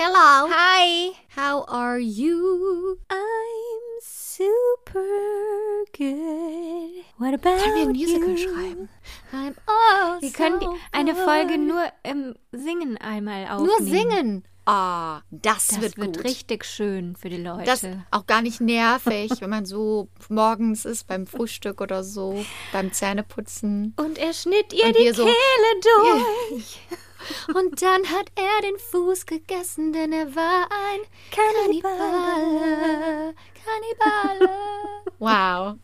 Hello. Hi. How are you? I'm super good. What about Können wir ein Musical you? schreiben? I'm oh Wir können die, so eine. Folge nur im Singen einmal aufnehmen. nur singen. Ah, das, Das wird, wird, gut. richtig schön für die Leute. Das auch gar nicht nervig, wenn man so morgens ist beim Frühstück oder so, beim Zähneputzen. und er schnitt ihr Und die wir so- Kehle durch. Und dann hat er den Fuß gegessen, denn er war ein Kannibale. Kannibale. Wow.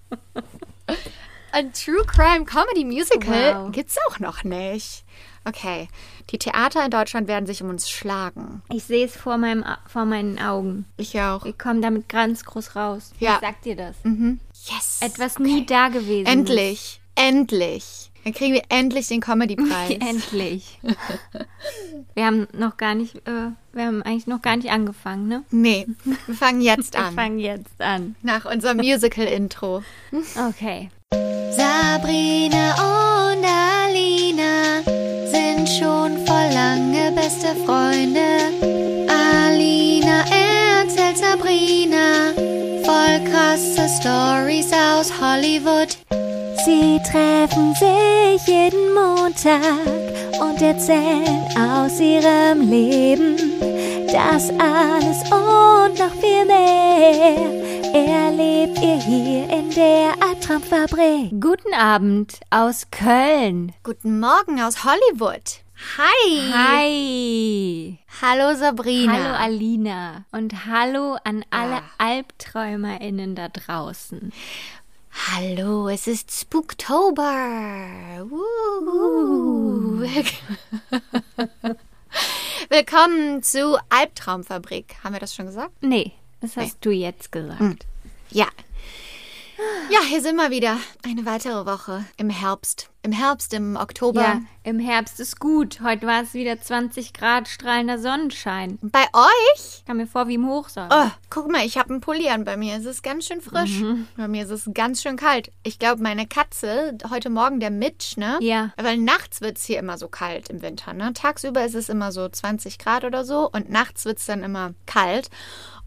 Ein True Crime Comedy Musical Wow. gibt's auch noch nicht. Okay, die Theater in Deutschland werden sich um uns schlagen. Ich sehe es vor, meinem, vor meinen Augen. Ich auch. Wir kommen damit ganz groß raus. Ja. Ich sag dir das. Yes. Etwas nie da gewesen. Endlich. Endlich. Dann kriegen wir endlich den Comedy-Preis. Endlich. wir haben noch gar nicht, äh, wir haben eigentlich noch gar nicht angefangen, ne? Nee, wir fangen jetzt Wir an. fangen jetzt an. Nach unserem Musical-Intro. Okay. Sabrina und Alina sind schon voll lange beste Freunde. Alina erzählt Sabrina voll krasse Stories aus Hollywood. Sie treffen sich jeden Montag und erzählen aus ihrem Leben das alles und noch viel mehr. Erlebt ihr hier in der Albtraumfabrik. Guten Abend aus Köln. Guten Morgen aus Hollywood. Hi. Hi. Hallo Sabrina. Hallo Alina und hallo an alle Ah. AlbträumerInnen da draußen. Hallo, es ist Spooktober. Uh. Willkommen zu Albtraumfabrik. Haben wir das schon gesagt? Nee, das hast du jetzt gesagt. Ja. Ja, hier sind wir wieder. Eine weitere Woche im Herbst. Im Herbst, im Oktober. Ja, im Herbst ist gut. Heute war es wieder 20 Grad strahlender Sonnenschein. Bei euch? Ich kam mir vor wie im Hochsommer. Oh, guck mal, ich habe einen Pulli an. Bei mir ist es ganz schön frisch. Bei mir ist es ganz schön kalt. Ich glaube, meine Katze, heute Morgen der Mitch, ne? Ja. Weil nachts wird es hier immer so kalt im Winter, ne? Tagsüber ist es immer so 20 Grad oder so und nachts wird es dann immer kalt.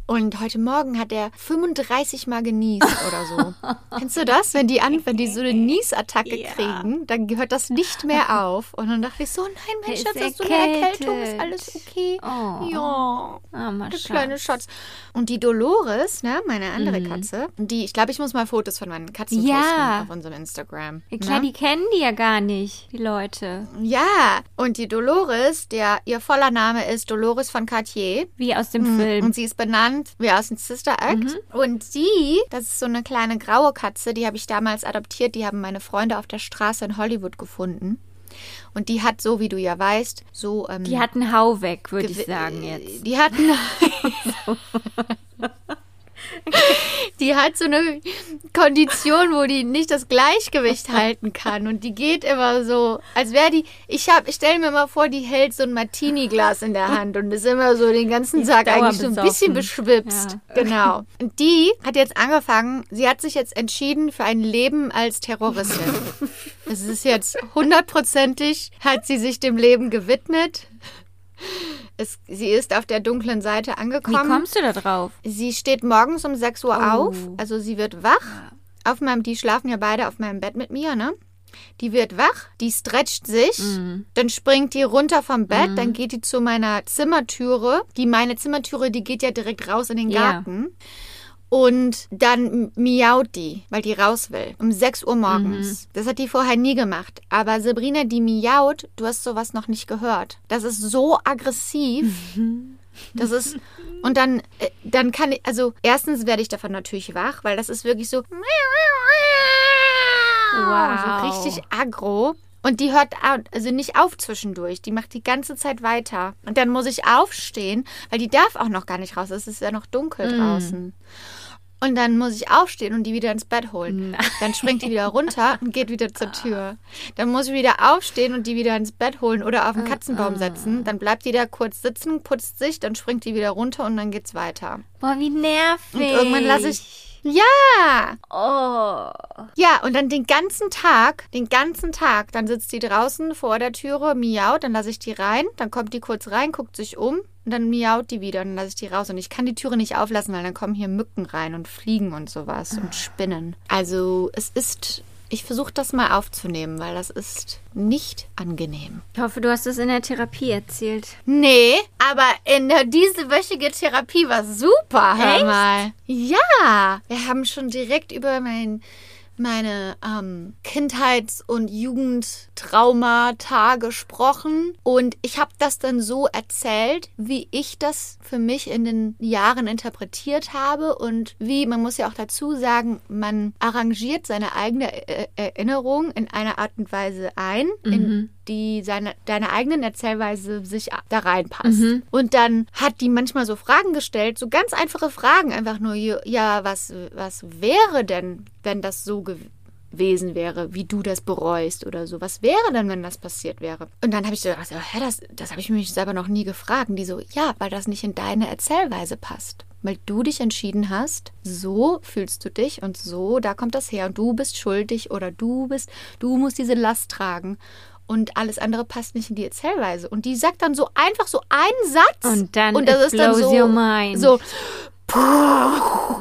Und heute Morgen hat er 35 Mal genießt oder so. Kennst du das? Wenn die an, wenn die so eine Niesattacke Ja. kriegen, dann gehört das nicht mehr auf. Und dann dachte ich so, nein, mein Schatz, ist hast du eine Erkältung? Ist alles okay? Oh. Ja. Armer Der Schatz. kleine Schatz. Und die Dolores, ne, meine andere Katze, die, ich glaube, ich muss mal Fotos von meinen Katzen Mhm. Ja. posten auf unserem Instagram. Ja, klar, ne? die kennen die ja gar nicht, die Leute. Ja, und die Dolores, der ihr voller Name ist Dolores von Cartier. Wie aus dem Film. Und sie ist benannt wie aus dem Sister Act. Und die, das ist so eine kleine graue Katze, die habe ich damals adoptiert. Die haben meine Freunde auf der Straße in Hollywood gefunden. Und die hat so, wie du ja weißt, so. Ähm, Die hat einen Hau weg, würde ich sagen jetzt. Die hat Die hat so eine Kondition, wo die nicht das Gleichgewicht halten kann und die geht immer so, als wäre die ich habe ich stelle mir mal vor, die hält so ein Martini Glas in der Hand und ist immer so den ganzen Tag eigentlich so ein bisschen beschwipst. Genau. Und die hat jetzt angefangen, sie hat sich jetzt entschieden für ein Leben als Terroristin. Es ist jetzt hundertprozentig, hat sie sich dem Leben gewidmet. Es, sie ist auf der dunklen Seite Wie angekommen. kommst du da drauf? Sie steht morgens um 6 Uhr Oh. auf, also sie wird wach. Auf meinem, die schlafen ja beide auf meinem Bett mit mir, ne? Die wird wach, die stretcht sich, Mhm. dann springt die runter vom Bett, dann geht die zu meiner Zimmertüre. Die meine Zimmertüre, die geht ja direkt raus in den. Garten. Und dann miaut die, weil die raus will. Um 6 Uhr morgens. Mhm. Das hat die vorher nie gemacht. Aber Sabrina, die miaut, du hast sowas noch nicht gehört. Das ist so aggressiv. Das ist. Und dann, äh, dann kann ich, also erstens werde ich davon natürlich wach, weil das ist wirklich so. Wow. So richtig aggro. Und die hört also nicht auf zwischendurch. Die macht die ganze Zeit weiter. Und dann muss ich aufstehen, weil die darf auch noch gar nicht raus. Es ist ja noch dunkel Mm. draußen. Und dann muss ich aufstehen und die wieder ins Bett holen. Dann springt die wieder runter und geht wieder zur Tür. Dann muss ich wieder aufstehen und die wieder ins Bett holen oder auf den Katzenbaum setzen. Dann bleibt die da kurz sitzen, putzt sich, dann springt die wieder runter und dann geht's weiter. Boah, wie nervig. Und irgendwann lasse ich Ja! Oh. Ja, und dann den ganzen Tag, den ganzen Tag, dann sitzt die draußen vor der Türe, miaut, dann lasse ich die rein, dann kommt die kurz rein, guckt sich um und dann miaut die wieder und dann lasse ich die raus. Und ich kann die Türe nicht auflassen, weil dann kommen hier Mücken rein und Fliegen und sowas und Spinnen. Also es ist, ich versuche das mal aufzunehmen, weil das ist nicht angenehm. Ich hoffe, du hast es in der Therapie erzählt. Nee, aber in der diesewöchige Therapie war super, hör Echt? mal. Ja, wir haben schon direkt über mein, meine ähm, Kindheits- und Jugendtraumata gesprochen. Und ich habe das dann so erzählt, wie ich das für mich in den Jahren interpretiert habe. Und wie, man muss ja auch dazu sagen, man arrangiert seine eigene äh, Erinnerung in einer Art und Weise ein, in die seine, deine eigenen Erzählweise sich da reinpasst. Und dann hat die manchmal so Fragen gestellt, so ganz einfache Fragen, einfach nur, ja, was, was wäre denn, wenn das so gewesen wäre, wie du das bereust oder so? Was wäre denn, wenn das passiert wäre? Und dann habe ich so gedacht, hä, das, das habe ich mich selber noch nie gefragt. Und die so, ja, weil das nicht in deine Erzählweise passt. Weil du dich entschieden hast, so fühlst du dich und so, da kommt das her und du bist schuldig oder du bist, du musst diese Last tragen und alles andere passt nicht in die Erzählweise. Und die sagt dann so einfach so einen Satz. Und dann und das ist dann so, your mind. so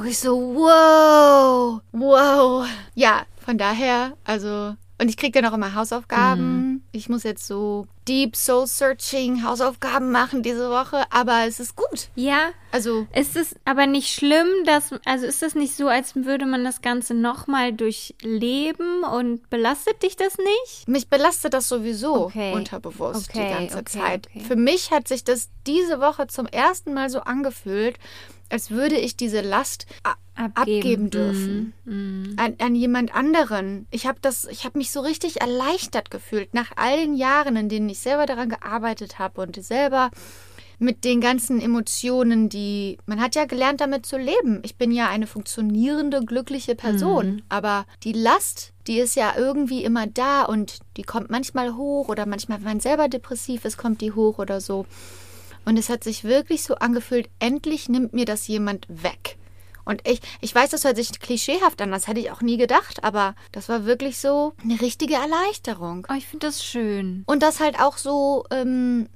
ich so wow, wow. Ja, von daher, also und ich kriege dann auch immer Hausaufgaben. Ich muss jetzt so Deep Soul Searching Hausaufgaben machen diese Woche, aber es ist gut. Ja, Also ist es aber nicht schlimm, dass, also ist das nicht so, als würde man das Ganze nochmal durchleben und belastet dich das nicht? Mich belastet das sowieso Okay. unterbewusst Okay, die ganze okay, Zeit. Für mich hat sich das diese Woche zum ersten Mal so angefühlt, als würde ich diese Last Abgeben. abgeben, dürfen Mm, an, an jemand anderen. Ich habe das, ich habe mich so richtig erleichtert gefühlt nach all den Jahren, in denen ich selber daran gearbeitet habe und selber mit den ganzen Emotionen, die man hat ja gelernt, damit zu leben. Ich bin ja eine funktionierende, glückliche Person, aber die Last, die ist ja irgendwie immer da und die kommt manchmal hoch oder manchmal, wenn man selber depressiv ist, kommt die hoch oder so. Und es hat sich wirklich so angefühlt, endlich nimmt mir das jemand weg. Und ich, ich weiß, das hört sich klischeehaft an, das hätte ich auch nie gedacht, aber das war wirklich so eine richtige Erleichterung. Oh, ich finde das schön. Und das halt auch so ähm,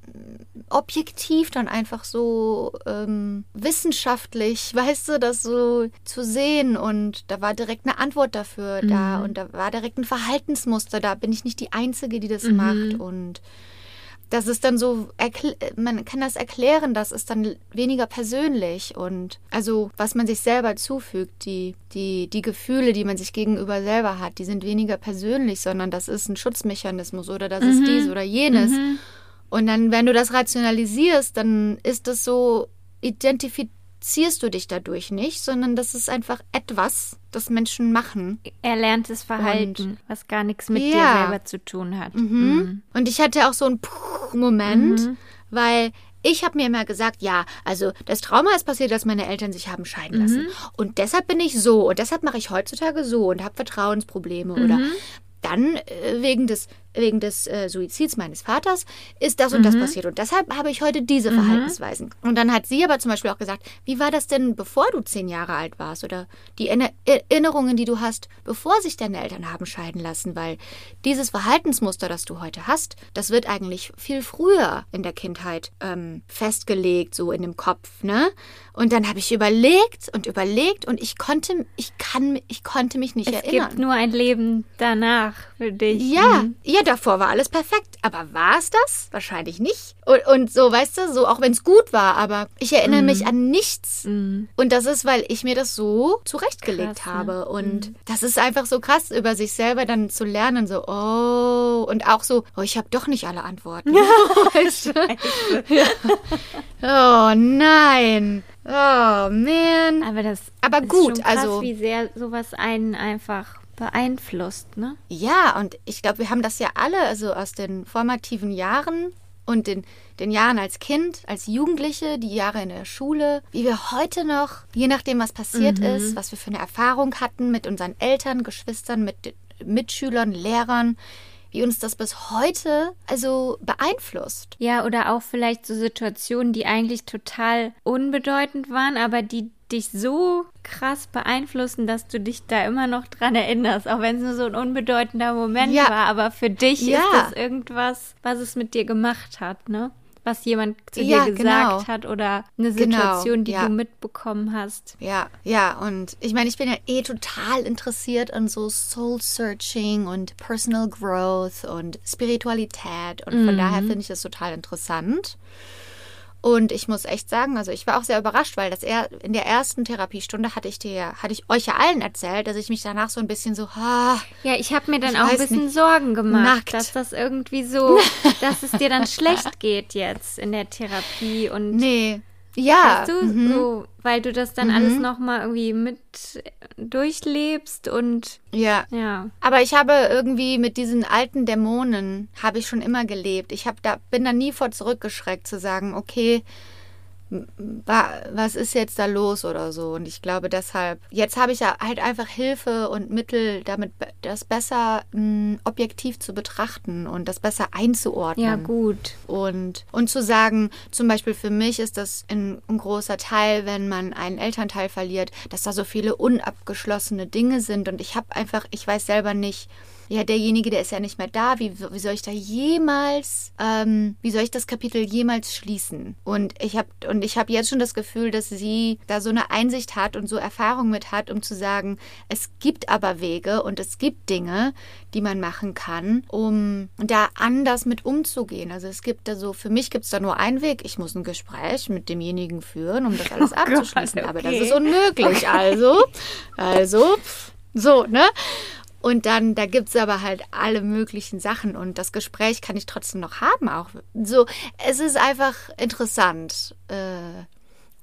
objektiv dann einfach so ähm, wissenschaftlich, weißt du, das so zu sehen. Und da war direkt eine Antwort dafür da und da war direkt ein Verhaltensmuster da. Bin ich nicht die Einzige, die das macht. Und das ist dann so, man kann das erklären, das ist dann weniger persönlich und also was man sich selber zufügt, die, die, die Gefühle, die man sich gegenüber selber hat, die sind weniger persönlich, sondern das ist ein Schutzmechanismus oder das ist dies oder jenes. Und dann, wenn du das rationalisierst, dann ist das so, identifizierst du dich dadurch nicht, sondern das ist einfach etwas, das Menschen machen. Erlerntes Verhalten, was gar nichts mit dir Ja. selber zu tun hat. Mhm. Und ich hatte auch so einen Puh-Moment, weil ich habe mir immer gesagt, ja, also das Trauma ist passiert, dass meine Eltern sich haben scheiden lassen. Und deshalb bin ich so und deshalb mache ich heutzutage so und habe Vertrauensprobleme oder dann äh, wegen des wegen des äh, Suizids meines Vaters ist das und das passiert und deshalb habe ich heute diese Verhaltensweisen. Und dann hat sie aber zum Beispiel auch gesagt, wie war das denn, bevor du zehn Jahre alt warst oder die Erinner- Erinnerungen, die du hast, bevor sich deine Eltern haben scheiden lassen, weil dieses Verhaltensmuster, das du heute hast, das wird eigentlich viel früher in der Kindheit ähm, festgelegt, so in dem Kopf, ne? Und dann habe ich überlegt und überlegt und ich konnte, ich kann, ich konnte mich nicht Es erinnern. gibt nur ein Leben danach für dich. Ja, Mhm. ja, davor war alles perfekt. Aber war es das? Wahrscheinlich nicht. Und, und so, weißt du, so, auch wenn es gut war, aber ich erinnere mich an nichts. Mhm. Und das ist, weil ich mir das so zurechtgelegt Krass, ne? habe. Und das ist einfach so krass, über sich selber dann zu lernen. So, oh, und auch so, oh, ich habe doch nicht alle Antworten. Ja. Oh nein. Oh man. Aber das Aber ist gut, schon krass, also- wie sehr sowas einen einfach beeinflusst, ne? Ja, und ich glaube, wir haben das ja alle, also aus den formativen Jahren und den, den Jahren als Kind, als Jugendliche, die Jahre in der Schule, wie wir heute noch, je nachdem, was passiert ist, was wir für eine Erfahrung hatten mit unseren Eltern, Geschwistern, mit Mitschülern, Lehrern, wie uns das bis heute also beeinflusst. Ja, oder auch vielleicht so Situationen, die eigentlich total unbedeutend waren, aber die dich so krass beeinflussen, dass du dich da immer noch dran erinnerst, auch wenn es nur so ein unbedeutender Moment Ja. war. Aber für dich Ja. ist das irgendwas, was es mit dir gemacht hat, ne? Was jemand zu Ja, dir gesagt genau. hat oder eine Genau, Situation, die ja. du mitbekommen hast. Ja, ja, und ich meine, ich bin ja eh total interessiert an so Soul Searching und Personal Growth und Spiritualität und von daher finde ich das total interessant. Und ich muss echt sagen, also ich war auch sehr überrascht, weil das er, in der ersten Therapiestunde hatte ich dir, hatte ich euch ja allen erzählt, dass ich mich danach so ein bisschen so, ah, Ja, ich habe mir dann auch ein bisschen nicht. Sorgen gemacht, Nackt. dass das irgendwie so, dass es dir dann schlecht geht jetzt in der Therapie und nee, ja, Weißt du, mhm. so, weil du das dann alles nochmal irgendwie mit durchlebst und ja. ja. Aber ich habe irgendwie mit diesen alten Dämonen habe ich schon immer gelebt. Ich habe da bin da nie vor zurückgeschreckt zu sagen, okay, was ist jetzt da los oder so. Und ich glaube deshalb, jetzt habe ich ja halt einfach Hilfe und Mittel, damit das besser mh, objektiv zu betrachten und das besser einzuordnen. Ja, gut. Und, und zu sagen, zum Beispiel für mich ist das ein, ein großer Teil, wenn man einen Elternteil verliert, dass da so viele unabgeschlossene Dinge sind. Und ich habe einfach, ich weiß selber nicht, ja, derjenige, der ist ja nicht mehr da. Wie, wie soll ich da jemals, ähm, wie soll ich das Kapitel jemals schließen? Und ich habe und ich habe jetzt schon das Gefühl, dass sie da so eine Einsicht hat und so Erfahrung mit hat, um zu sagen, es gibt aber Wege und es gibt Dinge, die man machen kann, um da anders mit umzugehen. Also es gibt da so, für mich gibt es da nur einen Weg. Ich muss ein Gespräch mit demjenigen führen, um das alles abzuschließen. Aber das okay. ist unmöglich. Also, also, pff, so, ne? Und dann, da gibt's aber halt alle möglichen Sachen und das Gespräch kann ich trotzdem noch haben auch. So, es ist einfach interessant. Äh,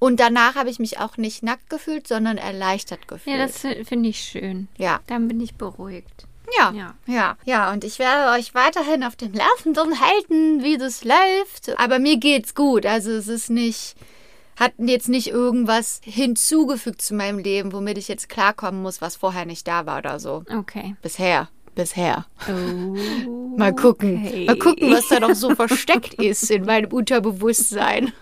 Und danach habe ich mich auch nicht nackt gefühlt, sondern erleichtert gefühlt. Ja, das fi- finde ich schön. ja. Dann bin ich beruhigt. Ja, Ja. ja, ja, ja. Und ich werde euch weiterhin auf dem Laufenden halten, wie das läuft. Aber mir geht's gut. Also es ist nicht, hat jetzt nicht irgendwas hinzugefügt zu meinem Leben, womit ich jetzt klarkommen muss, was vorher nicht da war oder so. Okay. Bisher, bisher. Oh, Mal gucken, okay. mal gucken, was da noch so versteckt ist in meinem Unterbewusstsein.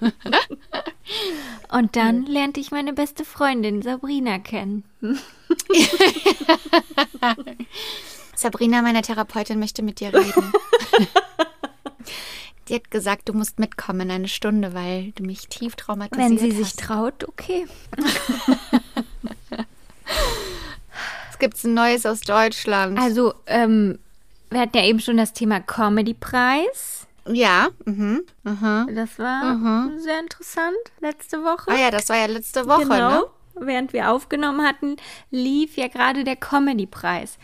Und dann lernte ich meine beste Freundin Sabrina kennen. Sabrina, meine Therapeutin, möchte mit dir reden. Die hat gesagt, du musst mitkommen in eine Stunde, weil du mich tief traumatisiert Wenn sie sich hast. traut, okay. Es gibt ein Neues aus Deutschland. Also, ähm, wir hatten ja eben schon das Thema Comedy-Preis. ja, mhm, mhm. Das war sehr interessant letzte Woche. Ah ja, das war ja letzte Woche, genau. ne? Während wir aufgenommen hatten, lief ja gerade der Comedy-Preis.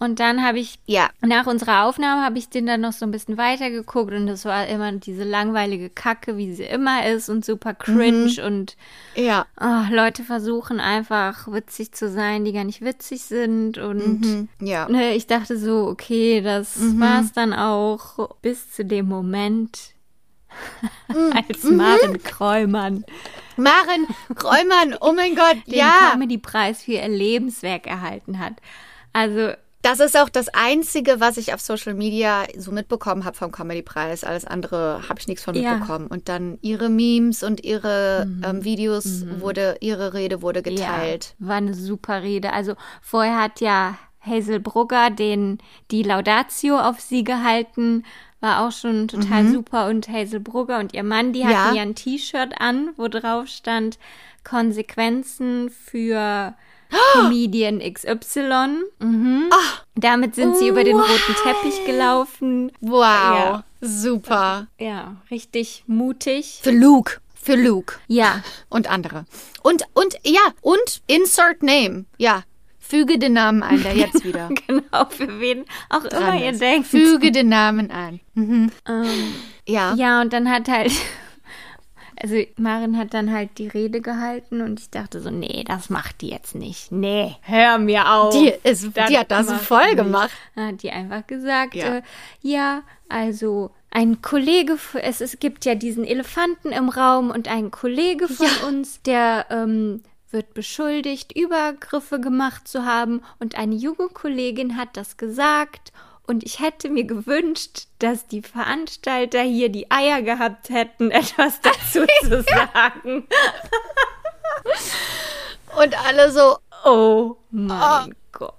Und dann habe ich Ja. nach unserer Aufnahme habe ich den dann noch so ein bisschen weitergeguckt und das war immer diese langweilige Kacke, wie sie immer ist und super cringe Mhm. und Ja. oh, Leute versuchen einfach witzig zu sein, die gar nicht witzig sind und Mhm. Ja. ne, ich dachte so, okay, das war's dann auch bis zu dem Moment, als Maren Kräumann Maren Kräumann, oh mein Gott, den ja. Comedy-Preis für ihr Lebenswerk erhalten hat. Also Das ist auch das Einzige, was ich auf Social Media so mitbekommen habe vom Comedy-Preis. Alles andere habe ich nichts von Ja. mitbekommen. Und dann ihre Memes und ihre ähm, Videos wurde, ihre Rede wurde geteilt. Ja, war eine super Rede. Also vorher hat ja Hazel Brugger den, die Laudatio auf sie gehalten. War auch schon total super. Und Hazel Brugger und ihr Mann, die Mhm. Ja. hatten ja ein T-Shirt an, wo drauf stand Konsequenzen für Comedian XY. Mhm. Damit sind sie über den roten Teppich gelaufen. Wow, Ja. super. Ja, richtig mutig. Für Luke, für Luke Ja, und andere. Und, und, ja, und Insert Name. Ja, füge den Namen ein, der jetzt wieder genau, für wen auch immer ihr denkt. Füge den Namen ein. Mhm. Ähm, Ja. Ja, und dann hat halt, also Marin hat dann halt die Rede gehalten und ich dachte so, nee, das macht die jetzt nicht. Nee, hör mir auf. Die, ist, Das die hat das voll gemacht. Dann hat die einfach gesagt, Ja. ja, äh, ja also ein Kollege, es, es gibt ja diesen Elefanten im Raum und ein Kollege von uns, der ähm, wird beschuldigt, Übergriffe gemacht zu haben und eine junge Kollegin hat das gesagt Und ich hätte mir gewünscht, dass die Veranstalter hier die Eier gehabt hätten, etwas dazu zu sagen. Und alle so, oh mein Gott.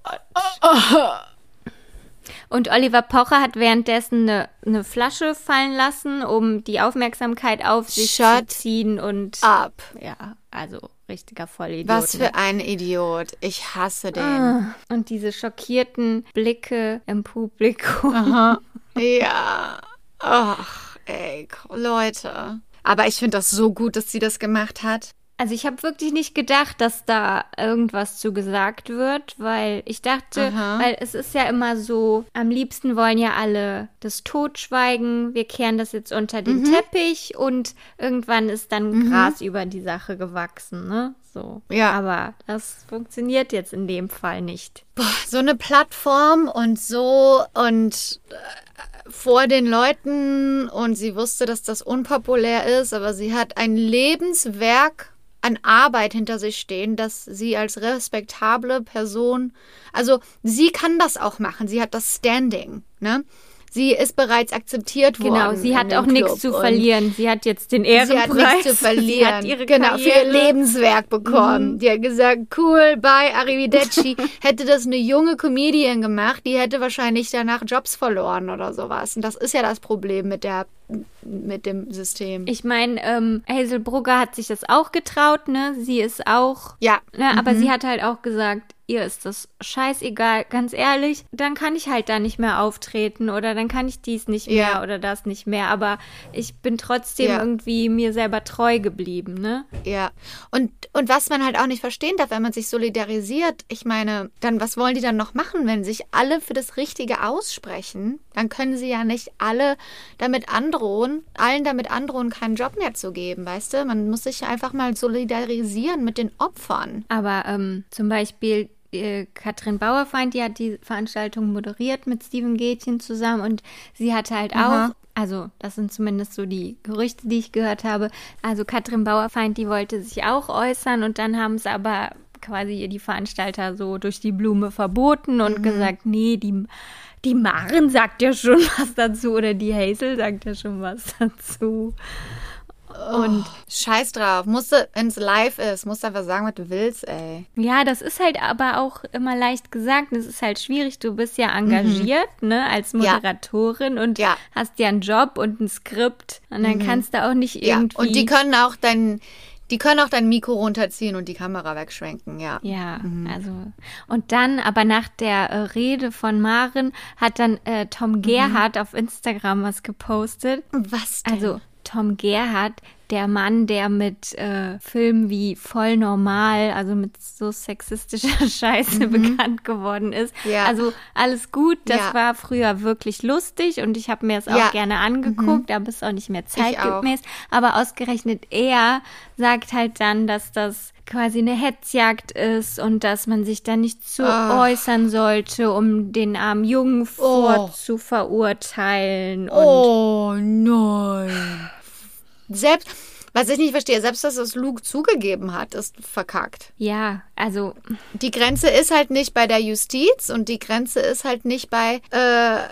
Und Oliver Pocher hat währenddessen eine, eine Flasche fallen lassen, um die Aufmerksamkeit auf sich Shut zu ziehen und ab. ja, also richtiger Vollidiot. Was ne? für ein Idiot. Ich hasse den. Ah, Und diese schockierten Blicke im Publikum. Aha. Ja. Ach, ey, Leute. Aber ich finde das so gut, dass sie das gemacht hat. Also ich habe wirklich nicht gedacht, dass da irgendwas zu gesagt wird, weil ich dachte, Aha. weil es ist ja immer so, am liebsten wollen ja alle das Totschweigen, wir kehren das jetzt unter den Mhm. Teppich und irgendwann ist dann Gras über die Sache gewachsen, ne? So. Ja. Aber das funktioniert jetzt in dem Fall nicht. Boah, so eine Plattform und so und äh, vor den Leuten und sie wusste, dass das unpopulär ist, aber sie hat ein Lebenswerk an Arbeit hinter sich stehen, dass sie als respektable Person, also sie kann das auch machen, sie hat das Standing, ne? Sie ist bereits akzeptiert worden. Genau, sie hat auch nichts zu verlieren. Sie hat jetzt den Sie Ehrenpreis. hat nichts zu verlieren. Sie hat ihre genau, für ihr Karriere. Mhm. Lebenswerk bekommen. Die hat gesagt, cool, bye, arrivederci. hätte das eine junge Comedian gemacht, die hätte wahrscheinlich danach Jobs verloren oder sowas. Und das ist ja das Problem mit der mit dem System. Ich meine, ähm, Hazel Brugger hat sich das auch getraut, ne? Sie ist auch, ja, ne? Aber sie hat halt auch gesagt, ihr ist das scheißegal, ganz ehrlich, dann kann ich halt da nicht mehr auftreten oder dann kann ich dies nicht mehr Ja. oder das nicht mehr. Aber ich bin trotzdem Ja. irgendwie mir selber treu geblieben, ne? Ja, und, und was man halt auch nicht verstehen darf, wenn man sich solidarisiert, ich meine, dann was wollen die dann noch machen, wenn sich alle für das Richtige aussprechen? Dann können sie ja nicht alle damit androhen, allen damit androhen, keinen Job mehr zu geben, weißt du? Man muss sich einfach mal solidarisieren mit den Opfern. Aber ähm, zum Beispiel äh, Katrin Bauerfeind, die hat die Veranstaltung moderiert mit Steven Gätchen zusammen und sie hatte halt Aha. auch, also das sind zumindest so die Gerüchte, die ich gehört habe, also Katrin Bauerfeind, die wollte sich auch äußern und dann haben es aber quasi ihr die Veranstalter so durch die Blume verboten und gesagt, nee, die, die Maren sagt ja schon was dazu oder die Hazel sagt ja schon was dazu. Und Scheiß drauf, musst du, wenn es live ist, musst du einfach sagen, was du willst, ey. Ja, das ist halt aber auch immer leicht gesagt. Es ist halt schwierig. Du bist ja engagiert, ne, als Mhm. Ja. Moderatorin und Ja. hast ja einen Job und ein Skript. Und dann kannst du auch nicht Ja, irgendwie. und die können auch dein, die können auch dein Mikro runterziehen und die Kamera wegschwenken, ja. ja, Mhm. also und dann, aber nach der äh, Rede von Maren hat dann äh, Mhm. Tom Gerhardt auf Instagram was gepostet. Was denn? Also Tom Gerhardt, der Mann, der mit äh, Filmen wie Voll Normal, also mit so sexistischer Scheiße bekannt geworden ist. Mhm. Ja. Also alles gut, das Ja. war früher wirklich lustig und ich habe mir das auch Ja. Mhm. gerne angeguckt, aber ist auch nicht mehr zeitgemäß. Aber ausgerechnet er sagt halt dann, dass das quasi eine Hetzjagd ist und dass man sich da nicht zu Ach. äußern sollte, um den armen Jungen Oh. vorzuverurteilen. Und Oh nein. Selbst, was ich nicht verstehe, selbst dass es Luke zugegeben hat, ist verkackt. Ja, also Die Grenze ist halt nicht bei der Justiz und die Grenze ist halt nicht bei äh,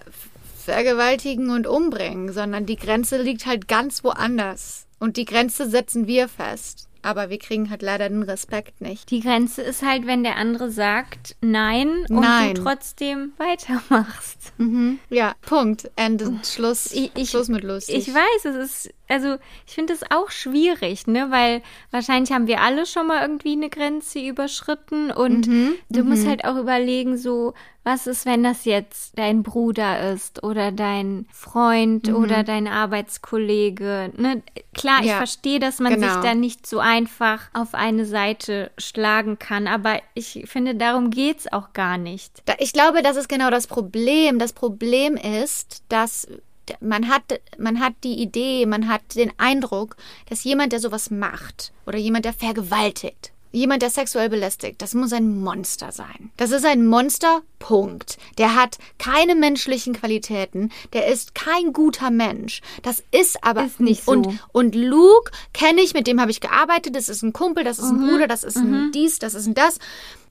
Vergewaltigen und Umbringen, sondern die Grenze liegt halt ganz woanders. Und die Grenze setzen wir fest. Aber wir kriegen halt leider den Respekt nicht. die Grenze ist halt, wenn der andere sagt Nein und Nein. du trotzdem weitermachst. Mhm. Ja, Punkt. Ende. Schluss. Ich- ich- Schluss mit lustig. Ich weiß, es ist, also ich finde es auch schwierig, ne, weil wahrscheinlich haben wir alle schon mal irgendwie eine Grenze überschritten und Mhm, du musst halt auch überlegen, so, was ist, wenn das jetzt dein Bruder ist oder dein Freund oder dein Arbeitskollege, ne? Klar, ich Mhm. Ja, verstehe, dass man genau. sich da nicht so einfach auf eine Seite schlagen kann, aber ich finde, darum geht's auch gar nicht. Ich glaube, das ist genau das Problem. Das Problem ist, dass man hat, man hat die Idee, man hat den Eindruck, dass jemand, der sowas macht oder jemand, der vergewaltigt, jemand, der sexuell belästigt, das muss ein Monster sein. Das ist ein Monster, Punkt. Der hat keine menschlichen Qualitäten, der ist kein guter Mensch. Das ist aber Ist nicht so. Und, und Luke kenne ich, mit dem habe ich gearbeitet, das ist ein Kumpel, das ist ein Mhm. Bruder, das ist ein dies, das ist ein das.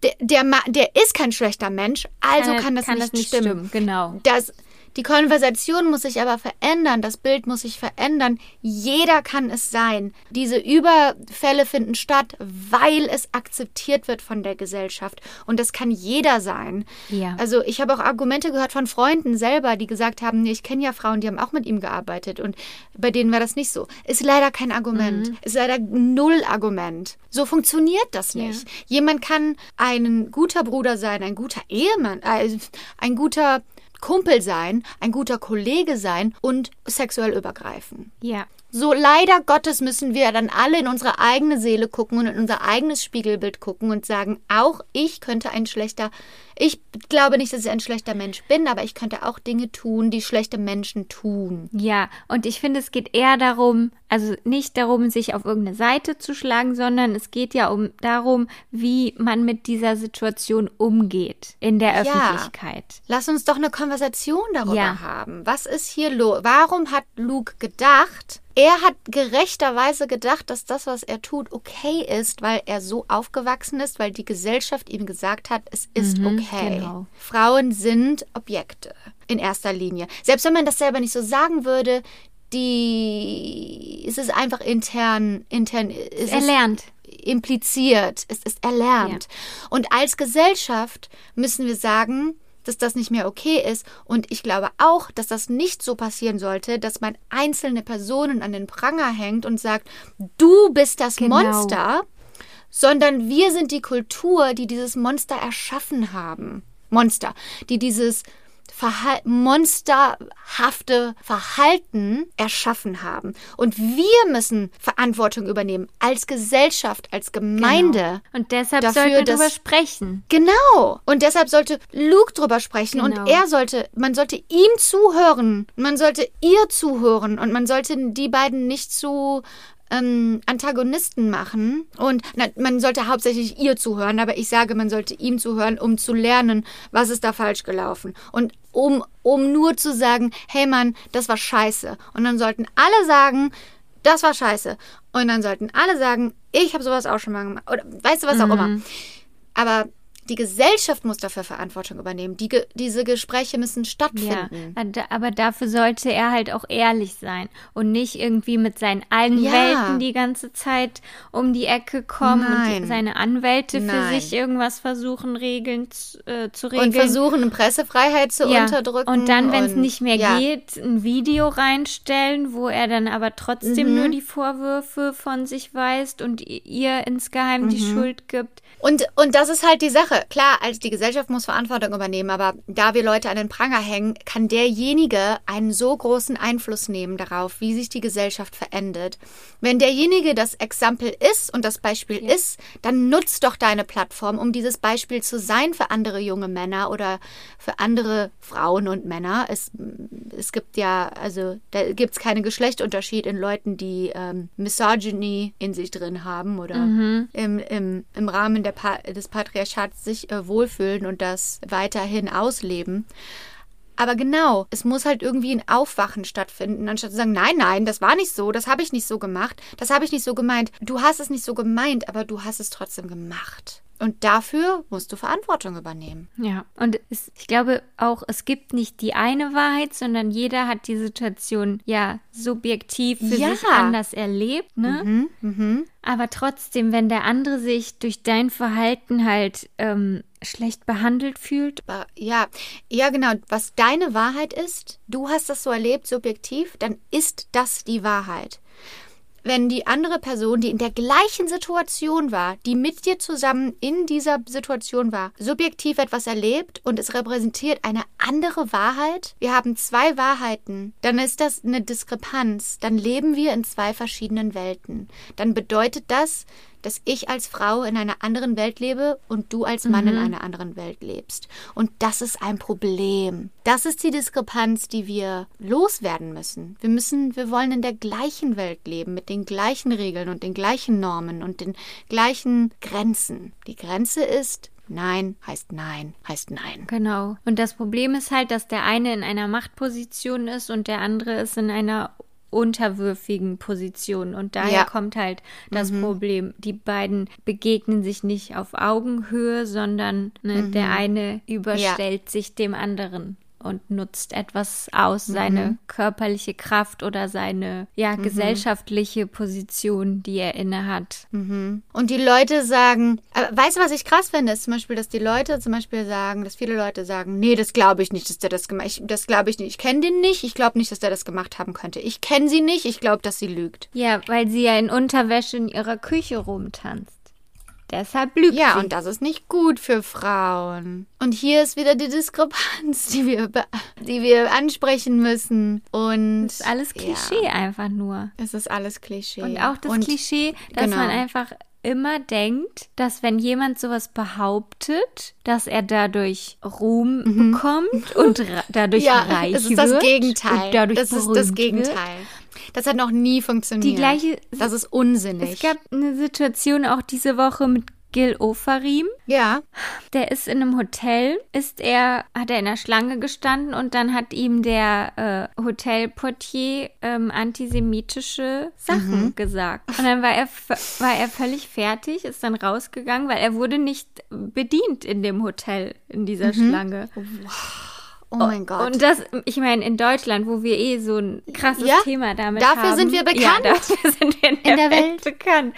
Der, der, der ist kein schlechter Mensch, also Äh, kann das nicht stimmen. Genau. Das, die Konversation muss sich aber verändern, das Bild muss sich verändern. Jeder kann es sein. Diese Überfälle finden statt, weil es akzeptiert wird von der Gesellschaft. Und das kann jeder sein. Ja. Also ich habe auch Argumente gehört von Freunden selber, die gesagt haben, nee, ich kenne ja Frauen, die haben auch mit ihm gearbeitet und bei denen war das nicht so. Ist leider kein Argument. Mhm. Ist leider null Argument. So funktioniert das nicht. Jemand kann ein guter Bruder sein, ein guter Ehemann, äh, ein guter Kumpel sein, ein guter Kollege sein und sexuell übergreifen. Ja. So leider Gottes müssen wir dann alle in unsere eigene Seele gucken und in unser eigenes Spiegelbild gucken und sagen, auch ich könnte ein schlechter, ich glaube nicht, dass ich ein schlechter Mensch bin, aber ich könnte auch Dinge tun, die schlechte Menschen tun. Ja, und ich finde, es geht eher darum, also nicht darum, sich auf irgendeine Seite zu schlagen, sondern es geht ja um darum, wie man mit dieser Situation umgeht in der Ja. Öffentlichkeit. Lass uns doch eine Konversation darüber Ja. haben. Was ist hier los? Warum hat Luke gedacht, er hat gerechterweise gedacht, dass das, was er tut, okay ist, weil er so aufgewachsen ist, weil die Gesellschaft ihm gesagt hat, es ist okay. genau. Frauen sind Objekte in erster Linie. Selbst wenn man das selber nicht so sagen würde, die es ist einfach intern intern es Erlernt. impliziert, es ist erlernt. Und als Gesellschaft müssen wir sagen, dass das nicht mehr okay ist. Und ich glaube auch, dass das nicht so passieren sollte, dass man einzelne Personen an den Pranger hängt und sagt, du bist das Genau. Monster, sondern wir sind die Kultur, die dieses Monster erschaffen haben. Monster, die dieses Verhal monsterhafte Verhalten erschaffen haben. Und wir müssen Verantwortung übernehmen als Gesellschaft, als Gemeinde. Genau. Und deshalb dafür, sollten wir dass- darüber sprechen. Genau. Und deshalb sollte Luke drüber sprechen Genau. und er sollte, man sollte ihm zuhören, man sollte ihr zuhören und man sollte die beiden nicht zu ähm, Antagonisten machen. Und na, man sollte hauptsächlich ihr zuhören, aber ich sage, man sollte ihm zuhören, um zu lernen, was ist da falsch gelaufen. Und um, um nur zu sagen, hey Mann, das war scheiße. Und dann sollten alle sagen, das war scheiße. Und dann sollten alle sagen, ich habe sowas auch schon mal gemacht. Oder weißt du was auch immer. Aber die Gesellschaft muss dafür Verantwortung übernehmen. Die, diese Gespräche müssen Ja, stattfinden. da- aber dafür sollte er halt auch ehrlich sein und nicht irgendwie mit seinen allen Ja. Welten die ganze Zeit um die Ecke kommen Nein. und seine Anwälte für Nein. sich irgendwas versuchen regeln zu, äh, zu regeln. Und versuchen, eine Pressefreiheit zu ja. unterdrücken. Und dann, wenn es nicht mehr ja. geht, ein Video reinstellen, wo er dann aber trotzdem Mhm. nur die Vorwürfe von sich weist und ihr insgeheim die Mhm. Schuld gibt. Und, und das ist halt die Sache. Klar, also die Gesellschaft muss Verantwortung übernehmen, aber da wir Leute an den Pranger hängen, kann derjenige einen so großen Einfluss nehmen darauf, wie sich die Gesellschaft verändert. Wenn derjenige das Exempel ist und das Beispiel ist, dann nutzt doch deine Plattform, um dieses Beispiel zu sein für andere junge Männer oder für andere Frauen und Männer. Es, es gibt ja, also da gibt es keinen Geschlechtunterschied in Leuten, die ähm, Misogyny in sich drin haben oder im, im, im Rahmen der pa des Patriarchats sich äh, wohlfühlen und das weiterhin ausleben. Aber genau, es muss halt irgendwie ein Aufwachen stattfinden, anstatt zu sagen, nein, nein, das war nicht so, das habe ich nicht so gemacht, das habe ich nicht so gemeint. Du hast es nicht so gemeint, aber du hast es trotzdem gemacht. Und dafür musst du Verantwortung übernehmen. Ja, und es, ich glaube auch, es gibt nicht die eine Wahrheit, sondern jeder hat die Situation ja subjektiv für Ja. sich anders erlebt, ne? Mhm, mhm. Aber trotzdem, wenn der andere sich durch dein Verhalten halt ähm, schlecht behandelt fühlt, Ja, ja, genau. Was deine Wahrheit ist, du hast das so erlebt, subjektiv, dann ist das die Wahrheit. Wenn die andere Person, die in der gleichen Situation war, die mit dir zusammen in dieser Situation war, subjektiv etwas erlebt und es repräsentiert eine andere Wahrheit, wir haben zwei Wahrheiten, dann ist das eine Diskrepanz. Dann leben wir in zwei verschiedenen Welten. Dann bedeutet das, dass ich als Frau in einer anderen Welt lebe und du als Mann in einer anderen Welt lebst. Und das ist ein Problem. Das ist die Diskrepanz, die wir loswerden müssen. Wir müssen, wir wollen in der gleichen Welt leben, mit den gleichen Regeln und den gleichen Normen und den gleichen Grenzen. Die Grenze ist, Nein heißt Nein, heißt Nein. Genau. Und das Problem ist halt, dass der eine in einer Machtposition ist und der andere ist in einer unterwürfigen Position. Und daher Ja. kommt halt das Problem. Die beiden begegnen sich nicht auf Augenhöhe, sondern ne, der eine überstellt sich dem anderen und nutzt etwas aus, seine körperliche Kraft oder seine ja, gesellschaftliche Position, die er innehat. Und die Leute sagen, weißt du, was ich krass finde, ist zum Beispiel, dass die Leute zum Beispiel sagen, dass viele Leute sagen, nee, das glaube ich nicht, dass der das gemacht, ich, das glaube ich nicht, ich kenne den nicht, ich glaube nicht, dass der das gemacht haben könnte. Ich kenne sie nicht, ich glaube, dass sie lügt. Ja, weil sie ja in Unterwäsche in ihrer Küche rumtanzt. Deshalb lügt Ja, sie. und das ist nicht gut für Frauen. Und hier ist wieder die Diskrepanz, die wir, die wir ansprechen müssen. Und das ist alles Klischee Ja, einfach nur. es ist alles Klischee. Und auch das Und Klischee, dass genau. man einfach immer denkt, dass wenn jemand sowas behauptet, dass er dadurch Ruhm bekommt und dadurch Mhm. Ja, reich es ist wird. das Gegenteil. Und dadurch das ist das Gegenteil. Wird. Das hat noch nie funktioniert. Die gleiche- Das ist unsinnig. Es gab eine Situation auch diese Woche mit Gil Ofarim. ja. Der ist in einem Hotel, ist er, hat er in der Schlange gestanden und dann hat ihm der äh, Hotelportier ähm, antisemitische Sachen Mhm. gesagt. Und dann war er, war er völlig fertig, ist dann rausgegangen, weil er wurde nicht bedient in dem Hotel, in dieser Schlange. Oh mein Gott. Und das, ich meine, in Deutschland, wo wir eh so ein krasses Ja, Thema damit dafür haben. sind wir bekannt. Ja, dafür sind wir in der, der Welt, Welt. bekannt.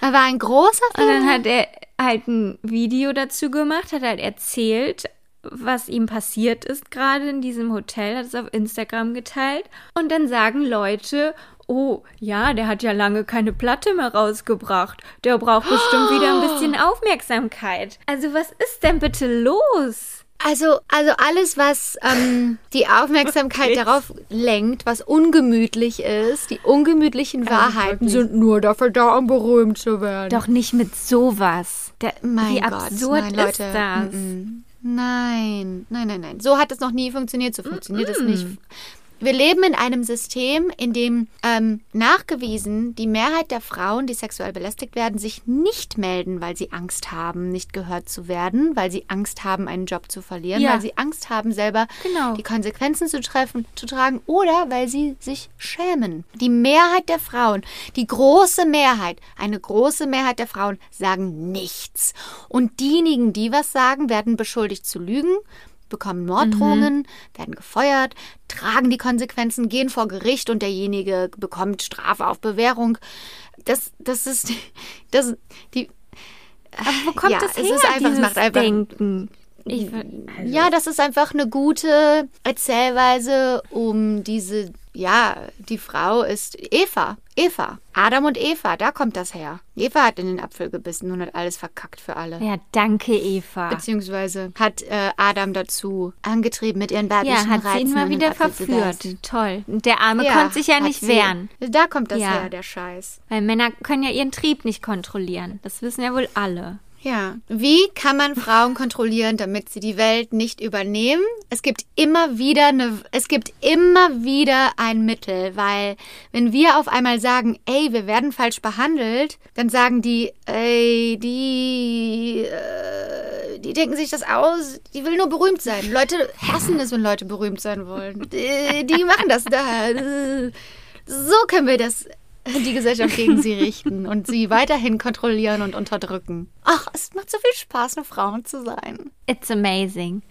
er war ein großer Und dann hat er halt ein Video dazu gemacht, hat halt erzählt, was ihm passiert ist gerade in diesem Hotel, hat es auf Instagram geteilt. Und dann sagen Leute, oh, ja, der hat ja lange keine Platte mehr rausgebracht. Der braucht bestimmt wieder ein bisschen Aufmerksamkeit. Also was ist denn bitte los? Also, also alles, was ähm, die Aufmerksamkeit darauf lenkt, was ungemütlich ist, die ungemütlichen Wahrheiten sind nur dafür da, um berühmt zu werden. Doch nicht mit sowas. Der, mein wie Gott, absurd nein, Leute. ist das? mm-mm. Nein, nein, nein, nein. So hat es noch nie funktioniert, so funktioniert es nicht. Wir leben in einem System, in dem ähm, nachgewiesen die Mehrheit der Frauen, die sexuell belästigt werden, sich nicht melden, weil sie Angst haben, nicht gehört zu werden, weil sie Angst haben, einen Job zu verlieren, Ja. weil sie Angst haben, selber Genau. die Konsequenzen zu treffen, zu tragen oder weil sie sich schämen. Die Mehrheit der Frauen, die große Mehrheit, eine große Mehrheit der Frauen sagen nichts. Und diejenigen, die was sagen, werden beschuldigt zu lügen, bekommen Morddrohungen, werden gefeuert, tragen die Konsequenzen, gehen vor Gericht und derjenige bekommt Strafe auf Bewährung. Das, das ist, das, die, Aber wo kommt Ja, das es her, ist einfach- es macht einfach- Denken? Ich, also, Ja, das ist einfach eine gute Erzählweise, um diese, ja, die Frau ist Eva. Eva. Adam und Eva, da kommt das her. Eva hat in den Apfel gebissen und hat alles verkackt für alle. ja, danke, Eva. Beziehungsweise hat äh, Adam dazu angetrieben mit ihren weiblichen Ja, hat sie Reizen ihn mal wieder verführt. Toll. Und der Arme Ja, konnte sich ja nicht sie- wehren. Da kommt das Ja. her, der Scheiß. Weil Männer können ja ihren Trieb nicht kontrollieren. Das wissen ja wohl alle. Ja. Wie kann man Frauen kontrollieren, damit sie die Welt nicht übernehmen? Es gibt immer wieder eine, es gibt immer wieder ein Mittel, weil wenn wir auf einmal sagen, ey, wir werden falsch behandelt, dann sagen die, ey, die, äh, die denken sich das aus, die will nur berühmt sein. Leute hassen es, wenn Leute berühmt sein wollen. Die, die machen das da. So können wir das die Gesellschaft gegen sie richten und sie weiterhin kontrollieren und unterdrücken. Ach, es macht so viel Spaß, eine Frau zu sein. It's amazing.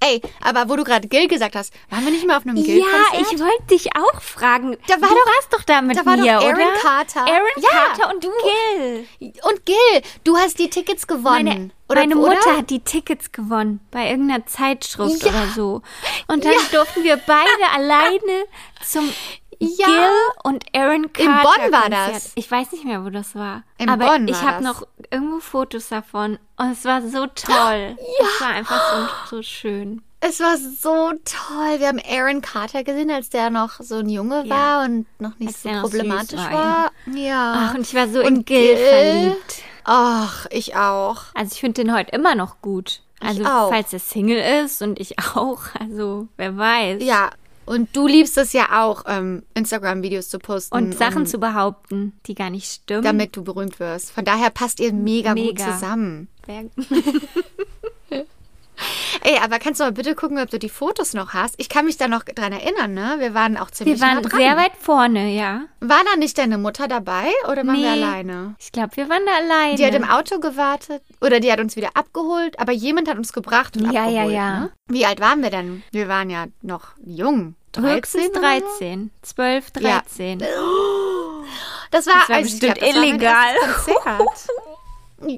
Ey, aber wo du gerade Gil gesagt hast, waren wir nicht mal auf einem Ja, Gil-Konzert? ich wollte dich auch fragen. Da war du doch- warst doch da mit da war doch mir, Aaron oder? Carter. Aaron Ja, Carter und du. Gil. Und Gil, du hast die Tickets gewonnen. Meine, oder, meine oder? Mutter hat die Tickets gewonnen bei irgendeiner Zeitschrift Ja. oder so. Und dann durften wir beide alleine zum Ja. Gil und Aaron Carter Bonn war Konzert. das. Ich weiß nicht mehr, wo das war. In Aber Bonn ich habe noch irgendwo Fotos davon und es war so toll. Es war einfach so, so schön. Es war so toll. Wir haben Aaron Carter gesehen, als der noch so ein Junge Ja. war und noch nicht Als so problematisch war, war. Ja. Ach, und ich war so in Und Gil Gil? verliebt. Ach, ich auch. Also ich finde den heute immer noch gut. Also auch. falls er Single ist und ich auch. Also wer weiß. Ja. Und du liebst es ja auch, ähm, Instagram-Videos zu posten. Und Sachen um- zu behaupten, die gar nicht stimmen. damit du berühmt wirst. Von daher passt ihr mega, gut Mega. zusammen. Ey, aber kannst du mal bitte gucken, ob du die Fotos noch hast? Ich kann mich da noch dran erinnern, ne? Wir waren auch ziemlich Wir waren nah dran. sehr weit vorne, ja. War da nicht deine Mutter dabei oder waren wir Nee. alleine? Ich glaube, wir waren da alleine. Die hat im Auto gewartet oder die hat uns wieder abgeholt, aber jemand hat uns gebracht und Ja, ja, abgeholt. ja. Ne? Wie alt waren wir denn? Wir waren ja noch jung. 13 Höchstens oder so? 13. 12, Ja. 13. Das war, Das war also bestimmt glaub, das war illegal. Konzert.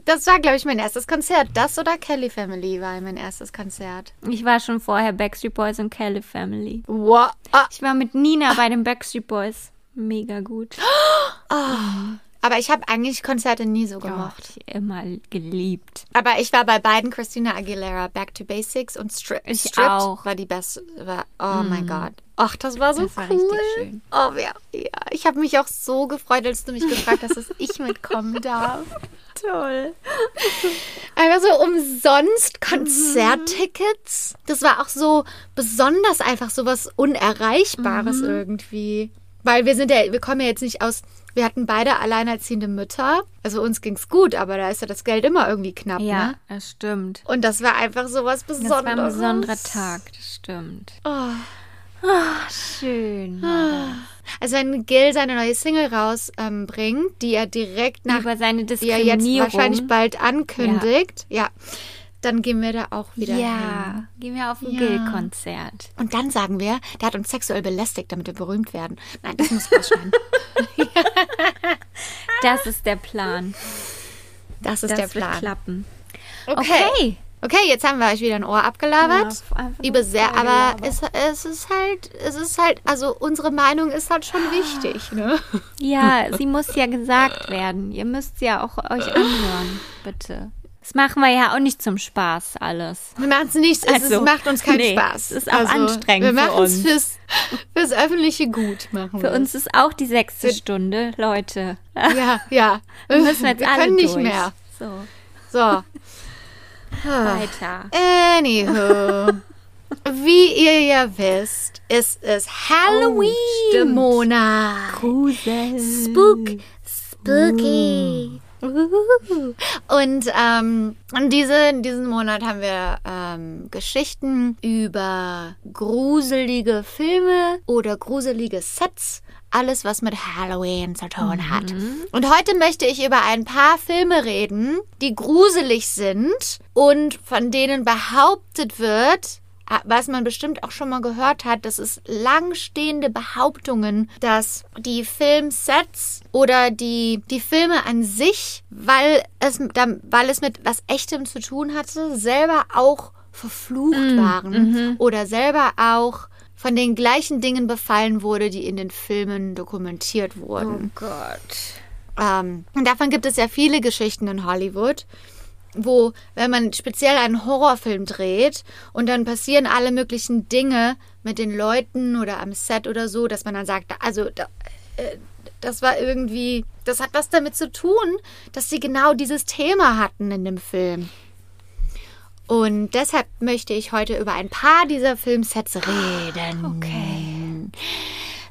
Das war, glaube ich, mein erstes Konzert. Das oder Kelly Family war mein erstes Konzert. Ich war schon vorher Backstreet Boys und Kelly Family. Wow. Ah, Ich war mit Nina bei den Backstreet Boys. Mega gut. aber ich habe eigentlich Konzerte nie so gemocht. immer geliebt. Aber ich war bei beiden Christina Aguilera Back to Basics und Stri Ich Stripped auch. war die beste. War, oh mein Gott. Ach, das war so Das war cool. richtig schön. Oh ja, ja. Ich habe mich auch so gefreut, als du mich gefragt hast, dass ich mitkommen darf. Toll. Einfach so umsonst Konzerttickets. Das war auch so besonders einfach so was Unerreichbares Mhm. irgendwie. Weil wir sind ja, wir kommen ja jetzt nicht aus, wir hatten beide alleinerziehende Mütter. Also uns ging's gut, aber da ist ja das Geld immer irgendwie knapp, Ja, ne? das stimmt. Und das war einfach so was Das Besonderes. war ein besonderer Tag, das stimmt. Oh. Schön. Also wenn Gil seine neue Single rausbringt, ähm, die er direkt nach, Über seine die er jetzt Diskriminierung. wahrscheinlich bald ankündigt, ja, dann gehen wir da auch wieder hin. ja, gehen wir auf ein Ja. Gill-Konzert. Und dann sagen wir, der hat uns sexuell belästigt, damit wir berühmt werden. Nein, das muss rausschneiden. Das ist der Plan. Das ist das der wird Plan. klappen. Okay. Okay. Okay, jetzt haben wir euch wieder ein Ohr abgelabert. Ja, Liebe sehr, aber es, es ist halt, es ist halt, also unsere Meinung ist halt schon wichtig, ne? Ja, sie muss ja gesagt werden. Ihr müsst ja auch euch anhören, bitte. Das machen wir ja auch nicht zum Spaß alles. Wir machen es nicht, es Also, ist, macht uns keinen nee, Spaß. Also, es ist auch anstrengend Wir machen es fürs, fürs öffentliche Gut. Machen Für wir uns ist auch die sechste Stunde, Leute. es. Ja, ja. Wir müssen jetzt wir alle können nicht durch. mehr. So, So. weiter. Anywho. Wie ihr ja wisst, ist es Halloween-Monat. Grusel. Spook. Spooky. Uhuhu. Und ähm, in, diese, in diesem Monat haben wir ähm, Geschichten über gruselige Filme oder gruselige Sets. Alles, was mit Halloween zu tun hat. Und heute möchte ich über ein paar Filme reden, die gruselig sind und von denen behauptet wird, was man bestimmt auch schon mal gehört hat, das ist langstehende Behauptungen, dass die Filmsets oder die, die Filme an sich, weil es, weil es mit was Echtem zu tun hatte, selber auch verflucht waren oder selber auch von den gleichen Dingen befallen wurde, die in den Filmen dokumentiert wurden. Gott. Ähm, und davon gibt es ja viele Geschichten in Hollywood, wo, wenn man speziell einen Horrorfilm dreht und dann passieren alle möglichen Dinge mit den Leuten oder am Set oder so, dass man dann sagt, also da, äh, das war irgendwie, das hat was damit zu tun, dass sie genau dieses Thema hatten in dem Film. Und deshalb möchte ich heute über ein paar dieser Filmsets reden. Okay.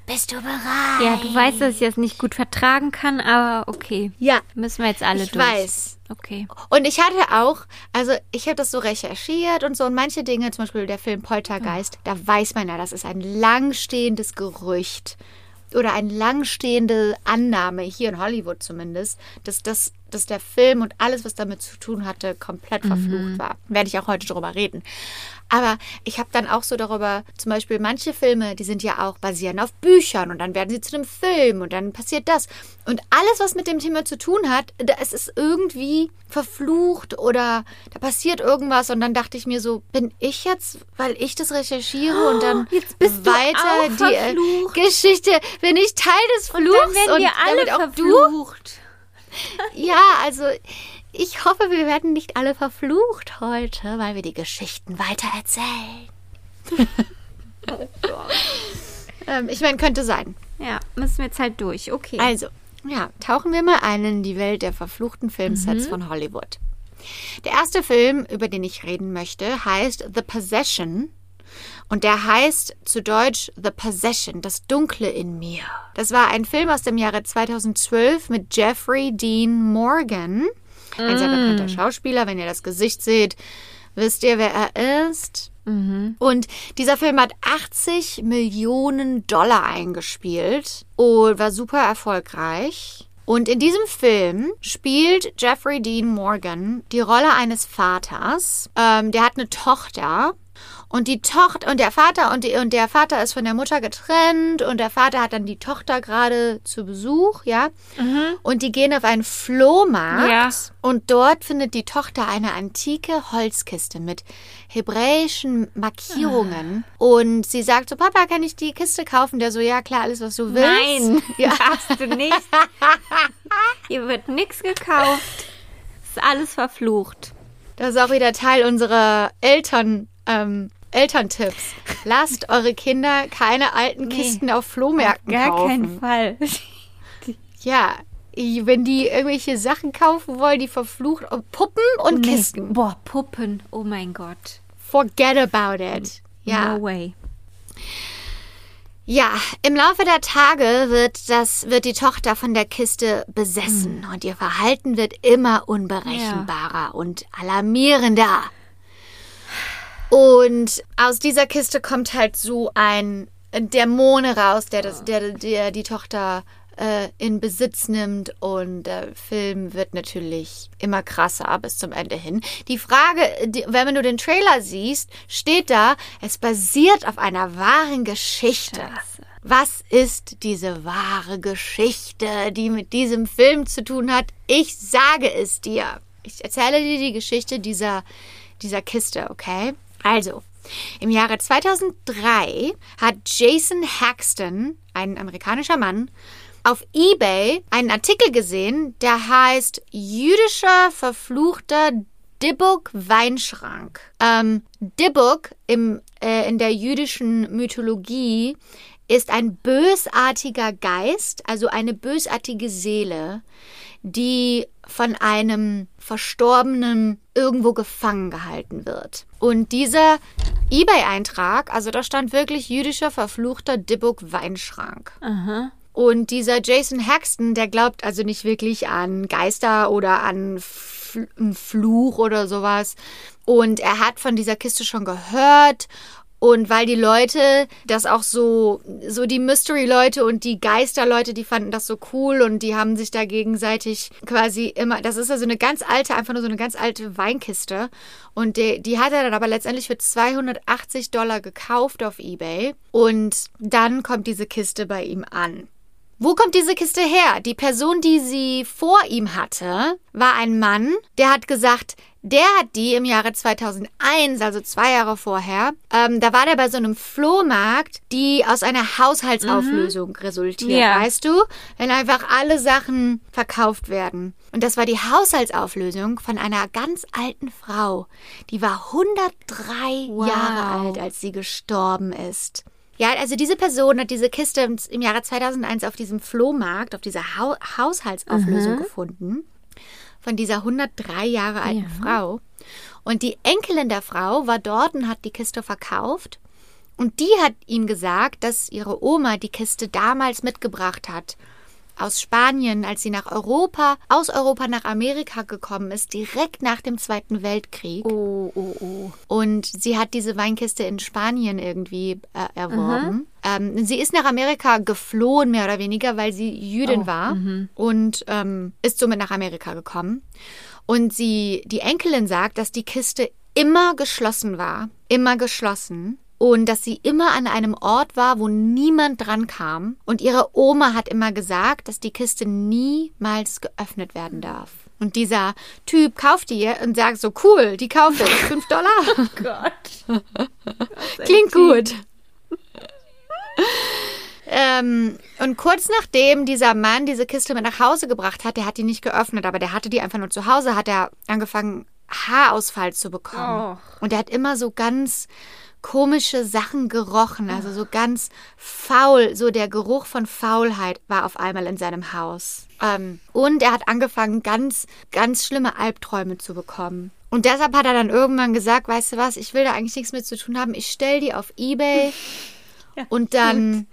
Bist du bereit? Ja, du weißt, dass ich das nicht gut vertragen kann, aber okay. Ja, Müssen wir jetzt alle ich durch. weiß. Okay. Und ich hatte auch, also ich habe das so recherchiert und so und manche Dinge, zum Beispiel der Film Poltergeist, da weiß man ja, das ist ein langstehendes Gerücht oder eine langstehende Annahme, hier in Hollywood zumindest, dass, das, dass der Film und alles, was damit zu tun hatte, komplett verflucht war. Werde ich auch heute darüber reden. Aber ich habe dann auch so darüber, zum Beispiel manche Filme, die sind ja auch basieren auf Büchern und dann werden sie zu einem Film und dann passiert das. Und alles, was mit dem Thema zu tun hat, da es ist irgendwie verflucht oder da passiert irgendwas und dann dachte ich mir so, bin ich jetzt, weil ich das recherchiere und dann Jetzt bist du weiter die äh, verflucht. Geschichte, bin ich Teil des Fluchs Dann werden wir alle damit auch du verflucht. ja, also ich hoffe, wir werden nicht alle verflucht heute, weil wir die Geschichten weiter erzählen. Oh Gott. Ähm, ich meine, könnte sein. Ja, müssen wir jetzt halt durch. Okay. Also, ja, tauchen wir mal ein in die Welt der verfluchten Filmsets von Hollywood. Der erste Film, über den ich reden möchte, heißt The Possession. Und der heißt zu Deutsch The Possession, das Dunkle in mir. Das war ein Film aus dem Jahre 2012 mit Jeffrey Dean Morgan. Ein sehr bekannter Schauspieler. Wenn ihr das Gesicht seht, wisst ihr, wer er ist. Und dieser Film hat 80 Millionen Dollar eingespielt und war super erfolgreich. Und in diesem Film spielt Jeffrey Dean Morgan die Rolle eines Vaters. Ähm, der hat eine Tochter. Und die Tochter und der Vater und, die, und der Vater ist von der Mutter getrennt und der Vater hat dann die Tochter gerade zu Besuch, ja. Und die gehen auf einen Flohmarkt Ja. und dort findet die Tochter eine antike Holzkiste mit hebräischen Markierungen. Und sie sagt so, Papa, kann ich die Kiste kaufen? Der so, ja klar, alles was du willst. Nein, Ja. darfst du nicht. Hier wird nichts gekauft. Ist alles verflucht. Das ist auch wieder Teil unserer Eltern, ähm, Elterntipps. Lasst eure Kinder keine alten Kisten auf Flohmärkten Gar kaufen. keinen Fall. Ja, wenn die irgendwelche Sachen kaufen wollen, die verflucht, oh, Puppen und Kisten. Boah, Puppen. Oh mein Gott. Forget about it. Ja. No way. Ja, im Laufe der Tage wird das, wird die Tochter von der Kiste besessen und ihr Verhalten wird immer unberechenbarer und alarmierender. Und aus dieser Kiste kommt halt so ein Dämon raus, der, das, der, der die Tochter äh, in Besitz nimmt und der Film wird natürlich immer krasser bis zum Ende hin. Die Frage, die, wenn du den Trailer siehst, steht da, es basiert auf einer wahren Geschichte. Scheiße. Was ist diese wahre Geschichte, die mit diesem Film zu tun hat? Ich sage es dir. Ich erzähle dir die Geschichte dieser, dieser Kiste, okay? Also, im Jahre 2003 hat Jason Haxton, ein amerikanischer Mann, auf eBay einen Artikel gesehen, der heißt Jüdischer verfluchter Dybbuk Weinschrank. Ähm, Dybbuk im, äh, in der jüdischen Mythologie ist ein bösartiger Geist, also eine bösartige Seele, die von einem Verstorbenen irgendwo gefangen gehalten wird. Und dieser eBay-Eintrag, also da stand wirklich jüdischer verfluchter Dybbuk Weinschrank. Aha. Und dieser Jason Haxton, der glaubt also nicht wirklich an Geister oder an Fl einen Fluch oder sowas. Und er hat von dieser Kiste schon gehört. Und weil die Leute das auch so, so die Mystery-Leute und die Geister-Leute, die fanden das so cool und die haben sich da gegenseitig quasi immer, das ist also eine ganz alte, einfach nur so eine ganz alte Weinkiste. Und die, die hat er dann aber letztendlich für 280 Dollar gekauft auf Ebay. Und dann kommt diese Kiste bei ihm an. Wo kommt diese Kiste her? Die Person, die sie vor ihm hatte, war ein Mann, der hat gesagt, der hat die im Jahre 2001, also zwei Jahre vorher, ähm, da war der bei so einem Flohmarkt, die aus einer Haushaltsauflösung resultiert, Ja. weißt du? Wenn einfach alle Sachen verkauft werden. Und das war die Haushaltsauflösung von einer ganz alten Frau. Die war 103 Wow. Jahre alt, als sie gestorben ist. Ja, also diese Person hat diese Kiste im- Jahre 2001 auf diesem Flohmarkt, auf dieser Hau Haushaltsauflösung gefunden. Von dieser 103 Jahre alten Ja. Frau. Und die Enkelin der Frau war dort und hat die Kiste verkauft. Und die hat ihm gesagt, dass ihre Oma die Kiste damals mitgebracht hat. Aus Spanien, als sie nach Europa, aus Europa nach Amerika gekommen ist, direkt nach dem Zweiten Weltkrieg. Oh, oh, oh. Und sie hat diese Weinkiste in Spanien irgendwie äh, erworben. Ähm, sie ist nach Amerika geflohen, mehr oder weniger, weil sie Jüdin Oh, war und ähm, ist somit nach Amerika gekommen. Und sie, die Enkelin sagt, dass die Kiste immer geschlossen war. Immer geschlossen. Und dass sie immer an einem Ort war, wo niemand dran kam. Und ihre Oma hat immer gesagt, dass die Kiste niemals geöffnet werden darf. Und dieser Typ kauft die und sagt so, cool, die kaufe ich. Fünf Dollar. Gott. Klingt gut. ähm, und kurz nachdem dieser Mann diese Kiste mit nach Hause gebracht hat, der hat die nicht geöffnet, aber der hatte die einfach nur zu Hause, hat er angefangen, Haarausfall zu bekommen. Oh. Und er hat immer so ganz komische Sachen gerochen, also so ganz faul, so der Geruch von Faulheit war auf einmal in seinem Haus. Ähm, und er hat angefangen, ganz, ganz schlimme Albträume zu bekommen. Und deshalb hat er dann irgendwann gesagt, weißt du was, ich will da eigentlich nichts mit zu tun haben, ich stell die auf Ebay und dann,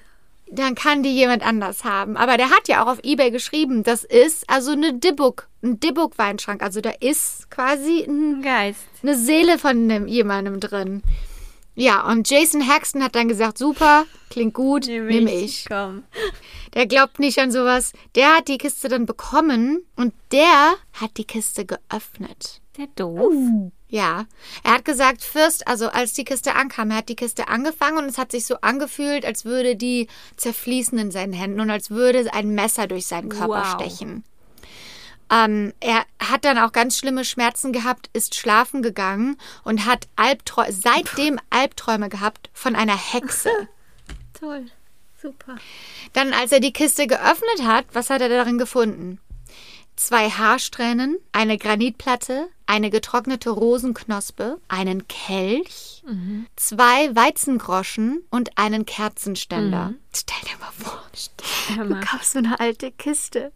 dann kann die jemand anders haben. Aber der hat ja auch auf Ebay geschrieben, das ist also eine Dibbuk, ein Dibbuk-Weinschrank. Also da ist quasi ein Geist. eine Seele von einem, jemandem drin. Ja, und Jason Haxton hat dann gesagt, super, klingt gut, nehme ich. Komm. Der glaubt nicht an sowas. Der hat die Kiste dann bekommen und der hat die Kiste geöffnet. Der doof. Ja, er hat gesagt, Fürst, also als die Kiste ankam, er hat die Kiste angefangen und es hat sich so angefühlt, als würde die zerfließen in seinen Händen und als würde ein Messer durch seinen Körper Wow. stechen. Ähm, er hat dann auch ganz schlimme Schmerzen gehabt, ist schlafen gegangen und hat Albträ seitdem Albträume gehabt von einer Hexe. Toll. Super. Dann, als er die Kiste geöffnet hat, was hat er darin gefunden? Zwei Haarsträhnen, eine Granitplatte, eine getrocknete Rosenknospe, einen Kelch, zwei Weizengroschen und einen Kerzenständer. Stell dir mal vor, Hör du mal. kaufst so eine alte Kiste.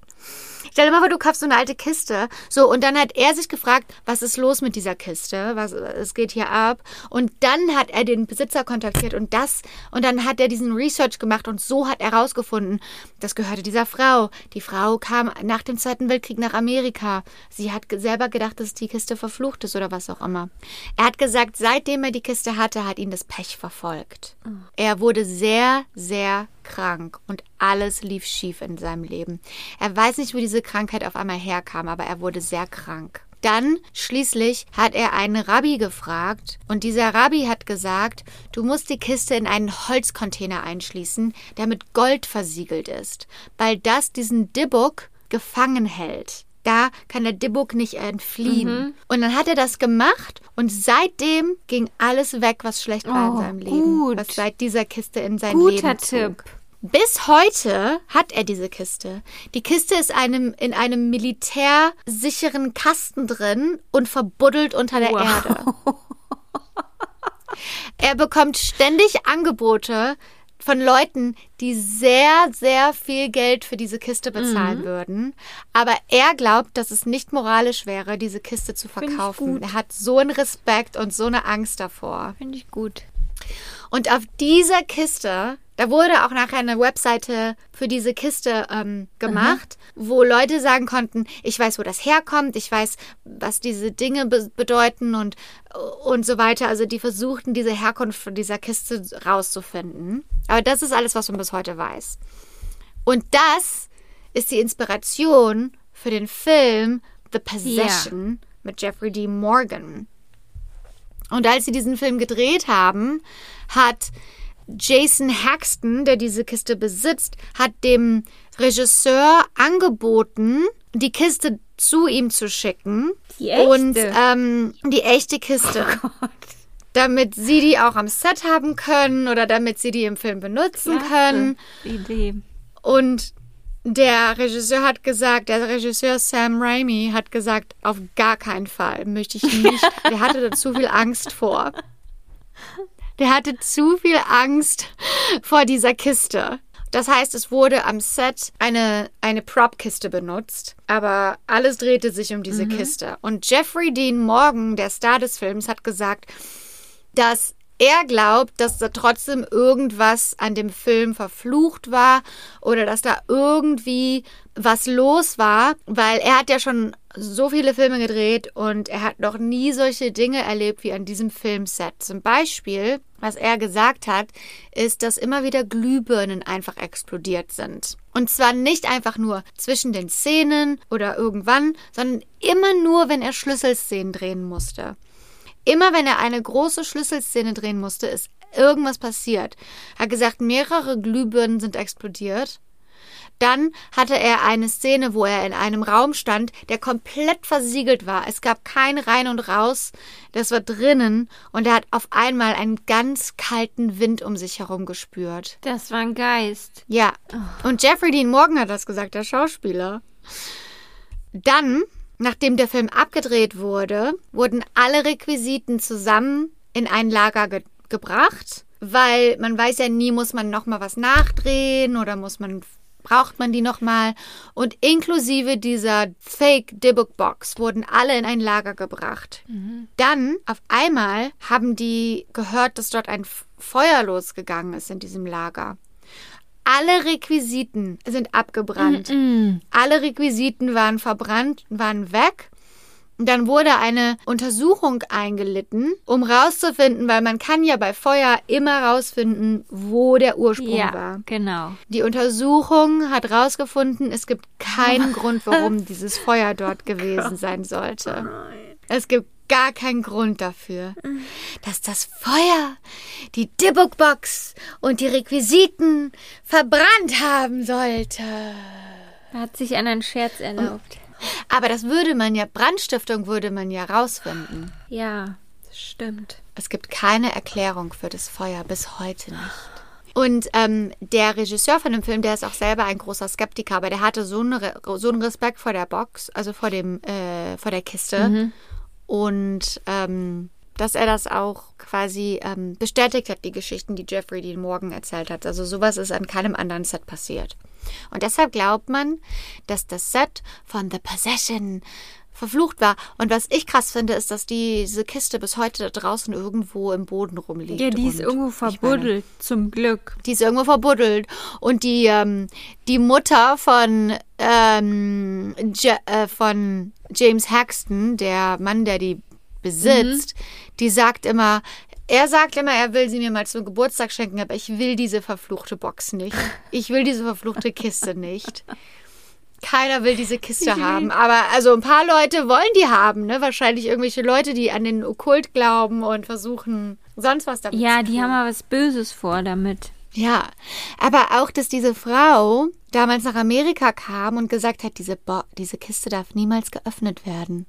Stell dir mal vor, du kaufst so eine alte Kiste. So, und dann hat er sich gefragt, was ist los mit dieser Kiste? Was, es geht hier ab. Und dann hat er den Besitzer kontaktiert und das, und dann hat er diesen Research gemacht und so hat er herausgefunden, das gehörte dieser Frau. Die Frau kam nach dem Zweiten Weltkrieg nach Amerika. Sie hat selber gedacht, dass die Kiste verflucht ist oder was auch immer. Er hat gesagt, seitdem er die Kiste hatte, hat ihn das Pech verfolgt. Er wurde sehr, sehr krank und alles lief schief in seinem Leben. Er weiß nicht, wo diese Krankheit auf einmal herkam, aber er wurde sehr krank. Dann schließlich hat er einen Rabbi gefragt und dieser Rabbi hat gesagt, du musst die Kiste in einen Holzcontainer einschließen, der mit Gold versiegelt ist, weil das diesen Dibbuk gefangen hält. Da kann der Dibbuk nicht entfliehen. Und dann hat er das gemacht und seitdem ging alles weg, was schlecht war in Oh, seinem Leben. gut. Was seit dieser Kiste in sein Guter Leben zog. Tipp. Bis heute hat er diese Kiste. Die Kiste ist einem, in einem militärsicheren Kasten drin und verbuddelt unter der Wow. Erde. Er bekommt ständig Angebote von Leuten, die sehr, sehr viel Geld für diese Kiste bezahlen würden. Aber er glaubt, dass es nicht moralisch wäre, diese Kiste zu verkaufen. Er hat so einen Respekt und so eine Angst davor. Finde ich gut. Und auf dieser Kiste, da wurde auch nachher eine Webseite für diese Kiste ähm, gemacht, wo Leute sagen konnten, ich weiß, wo das herkommt, ich weiß, was diese Dinge be bedeuten und, und so weiter. Also die versuchten, diese Herkunft von dieser Kiste rauszufinden. Aber das ist alles, was man bis heute weiß. Und das ist die Inspiration für den Film The Possession mit Jeffrey D. Morgan. Und als sie diesen Film gedreht haben, hat Jason Haxton, der diese Kiste besitzt, hat dem Regisseur angeboten, die Kiste zu ihm zu schicken. Die echte? Und ähm, die echte Kiste. damit sie die auch am Set haben können oder damit sie die im Film benutzen können. Idee. Und der Regisseur hat gesagt, der Regisseur Sam Raimi hat gesagt, auf gar keinen Fall möchte ich nicht. Der hatte da zu viel Angst vor. Der hatte zu viel Angst vor dieser Kiste. Das heißt, es wurde am Set eine, eine Prop-Kiste benutzt, aber alles drehte sich um diese Kiste. Und Jeffrey Dean Morgan, der Star des Films, hat gesagt, dass er glaubt, dass da trotzdem irgendwas an dem Film verflucht war oder dass da irgendwie was los war, weil er hat ja schon so viele Filme gedreht und er hat noch nie solche Dinge erlebt wie an diesem Filmset. Zum Beispiel, was er gesagt hat, ist, dass immer wieder Glühbirnen einfach explodiert sind. Und zwar nicht einfach nur zwischen den Szenen oder irgendwann, sondern immer nur, wenn er Schlüsselszenen drehen musste. Immer wenn er eine große Schlüsselszene drehen musste, ist irgendwas passiert. Er hat gesagt, mehrere Glühbirnen sind explodiert. Dann hatte er eine Szene, wo er in einem Raum stand, der komplett versiegelt war. Es gab kein Rein und Raus. Das war drinnen. Und er hat auf einmal einen ganz kalten Wind um sich herum gespürt. Das war ein Geist. Ja. Und Jeffrey Dean Morgan hat das gesagt, der Schauspieler. Dann nachdem der Film abgedreht wurde, wurden alle Requisiten zusammen in ein Lager ge gebracht, weil man weiß ja nie, muss man noch mal was nachdrehen oder muss man braucht man die nochmal. Und inklusive dieser Fake Dibbock Box wurden alle in ein Lager gebracht. Mhm. Dann, auf einmal, haben die gehört, dass dort ein Feuer losgegangen ist in diesem Lager. Alle Requisiten sind abgebrannt. Mm Alle Requisiten waren verbrannt, waren weg. Dann wurde eine Untersuchung eingelitten, um rauszufinden, weil man kann ja bei Feuer immer rausfinden, wo der Ursprung ja, war. Genau. Die Untersuchung hat rausgefunden, es gibt keinen Grund, warum dieses Feuer dort gewesen sein sollte. Es gibt gar keinen Grund dafür, dass das Feuer die Dibbock-Box und die Requisiten verbrannt haben sollte. Hat sich einen Scherz erlaubt. Aber das würde man ja, Brandstiftung würde man ja rausfinden. Ja, das stimmt. Es gibt keine Erklärung für das Feuer bis heute nicht. Und ähm, der Regisseur von dem Film, der ist auch selber ein großer Skeptiker, aber der hatte so, eine, so einen Respekt vor der Box, also vor dem, äh, vor der Kiste. Mhm. Und ähm, dass er das auch quasi ähm, bestätigt hat, die Geschichten, die Jeffrey Dean Morgan erzählt hat. Also sowas ist an keinem anderen Set passiert. Und deshalb glaubt man, dass das Set von The Possession verflucht war. Und was ich krass finde, ist, dass diese Kiste bis heute da draußen irgendwo im Boden rumliegt. Ja, die ist irgendwo verbuddelt, meine, zum Glück. Die ist irgendwo verbuddelt. Und die, ähm, die Mutter von, ähm, äh, von James Haxton, der Mann, der die besitzt, mhm. die sagt immer, er sagt immer, er will sie mir mal zum Geburtstag schenken, aber ich will diese verfluchte Box nicht. Ich will diese verfluchte Kiste nicht. Keiner will diese Kiste haben. Aber also ein paar Leute wollen die haben, ne? Wahrscheinlich irgendwelche Leute, die an den Okkult glauben und versuchen, sonst was damit ja, zu die haben aber was Böses vor damit. Ja, aber auch, dass diese Frau damals nach Amerika kam und gesagt hat, diese, Bo diese Kiste darf niemals geöffnet werden.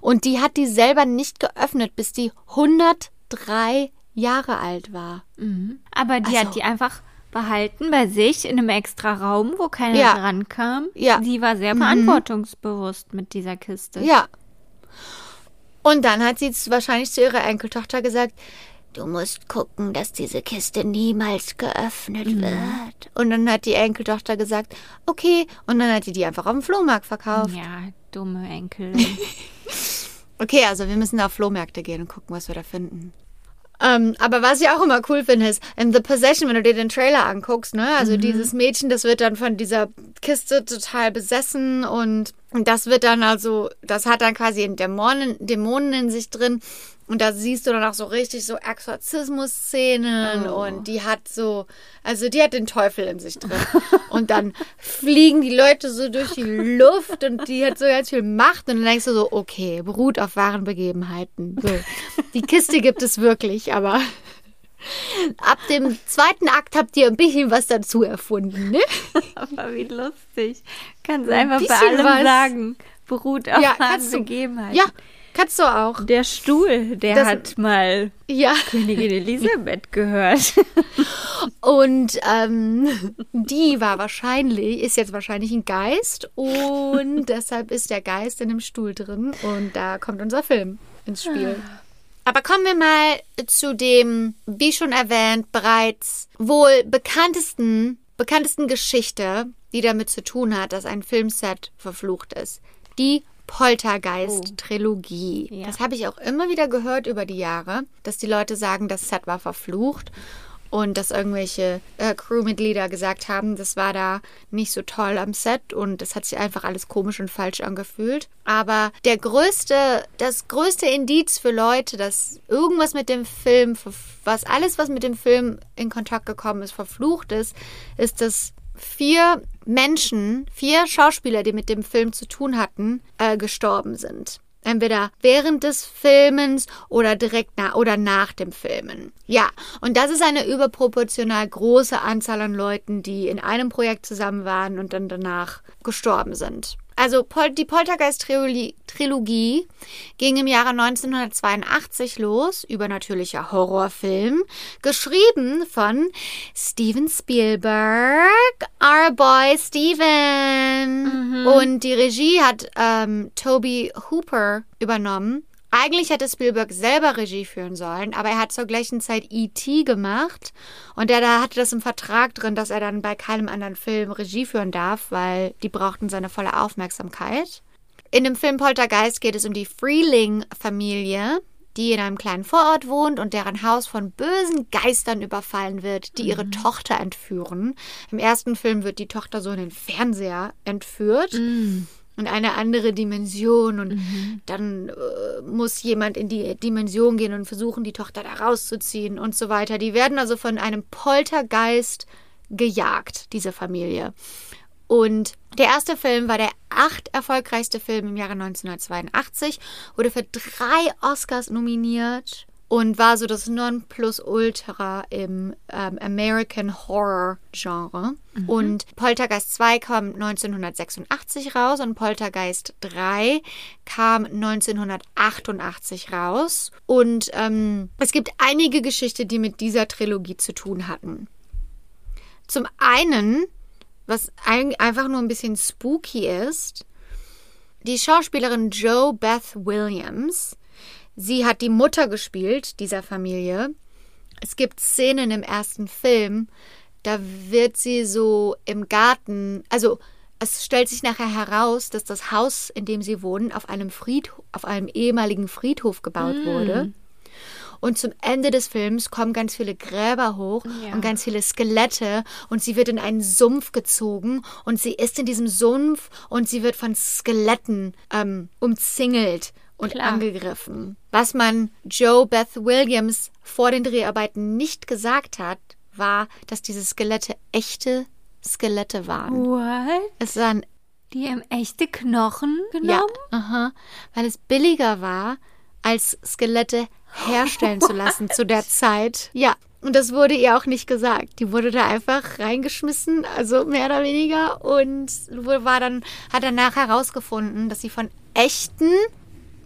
Und die hat die selber nicht geöffnet, bis die 100 drei Jahre alt war. Mhm. Aber die also, hat die einfach behalten bei sich in einem extra Raum, wo keiner ja. rankam. Ja. Die war sehr mhm. verantwortungsbewusst mit dieser Kiste. Ja. Und dann hat sie wahrscheinlich zu ihrer Enkeltochter gesagt, du musst gucken, dass diese Kiste niemals geöffnet mhm. wird. Und dann hat die Enkeltochter gesagt, okay. Und dann hat sie die einfach auf dem Flohmarkt verkauft. Ja, dumme Enkel. Okay, also wir müssen auf Flohmärkte gehen und gucken, was wir da finden. Ähm, aber was ich auch immer cool finde, ist in The Possession, wenn du dir den Trailer anguckst, ne? Also mhm. dieses Mädchen, das wird dann von dieser Kiste total besessen und, das wird dann also, das hat dann quasi Dämonen, Dämonen in sich drin und da siehst du dann auch so richtig so Exorzismus-Szenen oh. und die hat so, also die hat den Teufel in sich drin. und dann fliegen die Leute so durch die Luft und die hat so ganz viel Macht und dann denkst du so, okay, beruht auf wahren Begebenheiten. So. Die Kiste gibt es wirklich, aber ab dem zweiten Akt habt ihr ein bisschen was dazu erfunden, ne? aber wie lustig. Kannst einfach ein bei allem was. sagen. Beruht auf ja, wahren Begebenheiten. Ja, Kannst du auch. Der Stuhl, der das, hat mal ja. Königin Elisabeth gehört. Und ähm, die war wahrscheinlich, ist jetzt wahrscheinlich ein Geist und deshalb ist der Geist in dem Stuhl drin und da kommt unser Film ins Spiel. Aber kommen wir mal zu dem, wie schon erwähnt, bereits wohl bekanntesten, bekanntesten Geschichte, die damit zu tun hat, dass ein Filmset verflucht ist. Die Poltergeist-Trilogie. Oh. Ja. Das habe ich auch immer wieder gehört über die Jahre, dass die Leute sagen, das Set war verflucht und dass irgendwelche äh, Crewmitglieder gesagt haben, das war da nicht so toll am Set und das hat sich einfach alles komisch und falsch angefühlt. Aber der größte, das größte Indiz für Leute, dass irgendwas mit dem Film, was alles, was mit dem Film in Kontakt gekommen ist, verflucht ist, ist, dass vier Menschen, vier Schauspieler, die mit dem Film zu tun hatten, äh, gestorben sind. Entweder während des Filmens oder direkt nach oder nach dem Filmen. Ja, und das ist eine überproportional große Anzahl an Leuten, die in einem Projekt zusammen waren und dann danach gestorben sind. Also Pol die Poltergeist-Trilogie ging im Jahre 1982 los, übernatürlicher Horrorfilm, geschrieben von Steven Spielberg, our boy Steven. Mhm. Und die Regie hat ähm, Toby Hooper übernommen. Eigentlich hätte Spielberg selber Regie führen sollen, aber er hat zur gleichen Zeit E.T. gemacht und er da hatte das im Vertrag drin, dass er dann bei keinem anderen Film Regie führen darf, weil die brauchten seine volle Aufmerksamkeit. In dem Film Poltergeist geht es um die Freeling-Familie, die in einem kleinen Vorort wohnt und deren Haus von bösen Geistern überfallen wird, die ihre Tochter entführen. Im ersten Film wird die Tochter so in den Fernseher entführt in eine andere Dimension und dann äh, muss jemand in die Dimension gehen und versuchen, die Tochter da rauszuziehen und so weiter. Die werden also von einem Poltergeist gejagt, diese Familie. Und der erste Film war der acht erfolgreichste Film im Jahre 1982, wurde für drei Oscars nominiert und war so das Nonplusultra im ähm, American Horror Genre. Und Poltergeist 2 kam 1986 raus und Poltergeist 3 kam 1988 raus. Und ähm, es gibt einige Geschichten, die mit dieser Trilogie zu tun hatten. Zum einen, was ein, einfach nur ein bisschen spooky ist, die Schauspielerin Joe Beth Williams, sie hat die Mutter gespielt dieser Familie. Es gibt Szenen im ersten Film, da wird sie so im Garten, also es stellt sich nachher heraus, dass das Haus, in dem sie wohnen, auf einem Friedhof, auf einem ehemaligen Friedhof gebaut wurde. Und zum Ende des Films kommen ganz viele Gräber hoch Ja. und ganz viele Skelette und sie wird in einen Sumpf gezogen und sie ist in diesem Sumpf und sie wird von Skeletten ähm, umzingelt und Klar. angegriffen. Was man Joe Beth Williams vor den Dreharbeiten nicht gesagt hat, war, dass diese Skelette echte Skelette waren. What? Es waren Die haben echte Knochen ja, genommen? aha, weil es billiger war, als Skelette herstellen zu lassen zu der Zeit. Ja, und das wurde ihr auch nicht gesagt. Die wurde da einfach reingeschmissen, also mehr oder weniger, und war dann, hat danach herausgefunden, dass sie von echten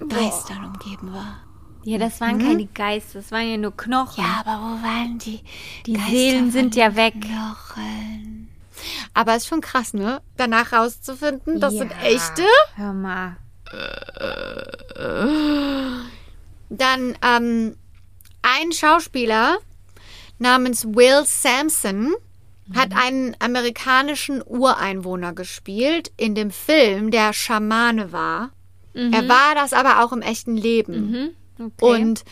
Geistern umgeben war. Ja, das waren keine Geister, das waren ja nur Knochen. Ja, aber wo waren die? Die Geister Seelen sind ja weg. Knochen. Aber ist schon krass, ne? Danach rauszufinden, das sind Ja. echte. Hör mal. Dann ähm, ein Schauspieler namens Will Sampson hat einen amerikanischen Ureinwohner gespielt in dem Film, der Schamane war. Er war das aber auch im echten Leben. Mhm. Okay. Und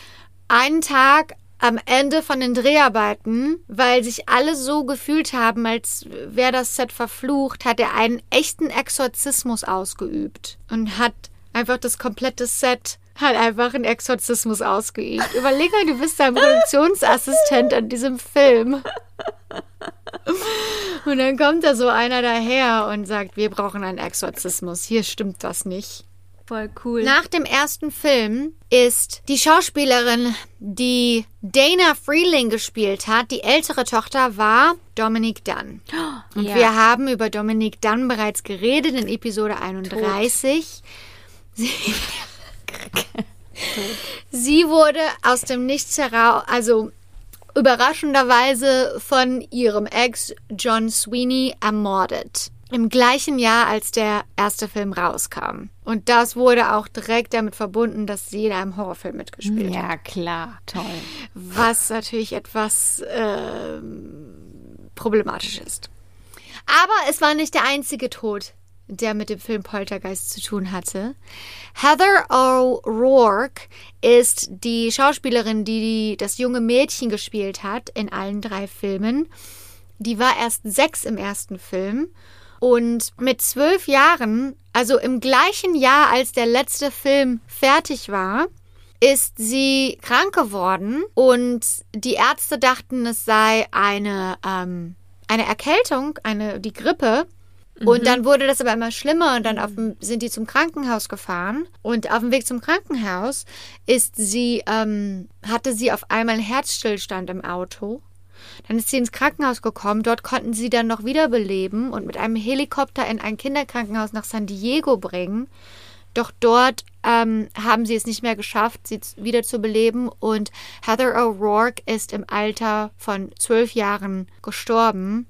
einen Tag am Ende von den Dreharbeiten, weil sich alle so gefühlt haben, als wäre das Set verflucht, hat er einen echten Exorzismus ausgeübt und hat einfach das komplette Set hat einfach einen Exorzismus ausgeübt. Überleg mal, du bist da ein Produktionsassistent an diesem Film. Und dann kommt da so einer daher und sagt, wir brauchen einen Exorzismus. Hier stimmt das nicht. Voll cool. Nach dem ersten Film ist die Schauspielerin, die Dana Freeling gespielt hat, die ältere Tochter war Dominique Dunn. Und Ja. wir haben über Dominique Dunn bereits geredet in Episode 31. Sie, sie wurde aus dem Nichts heraus, also überraschenderweise von ihrem Ex John Sweeney ermordet. Im gleichen Jahr, als der erste Film rauskam. Und das wurde auch direkt damit verbunden, dass sie in einem Horrorfilm mitgespielt hat. ja, klar. Toll. Was natürlich etwas ähm, problematisch ist. Aber es war nicht der einzige Tod, der mit dem Film Poltergeist zu tun hatte. Heather O'Rourke ist die Schauspielerin, die das junge Mädchen gespielt hat in allen drei Filmen. Die war erst sechs im ersten Film. Und mit zwölf Jahren, also im gleichen Jahr, als der letzte Film fertig war, ist sie krank geworden und die Ärzte dachten, es sei eine, ähm, eine Erkältung, eine, die Grippe. Und dann wurde das aber immer schlimmer und dann auf dem, sind die zum Krankenhaus gefahren. Und auf dem Weg zum Krankenhaus ist sie, ähm, hatte sie auf einmal einen Herzstillstand im Auto. Dann ist sie ins Krankenhaus gekommen. Dort konnten sie dann noch wiederbeleben und mit einem Helikopter in ein Kinderkrankenhaus nach San Diego bringen. Doch dort ähm, haben sie es nicht mehr geschafft, sie wieder zu beleben. Und Heather O'Rourke ist im Alter von zwölf Jahren gestorben.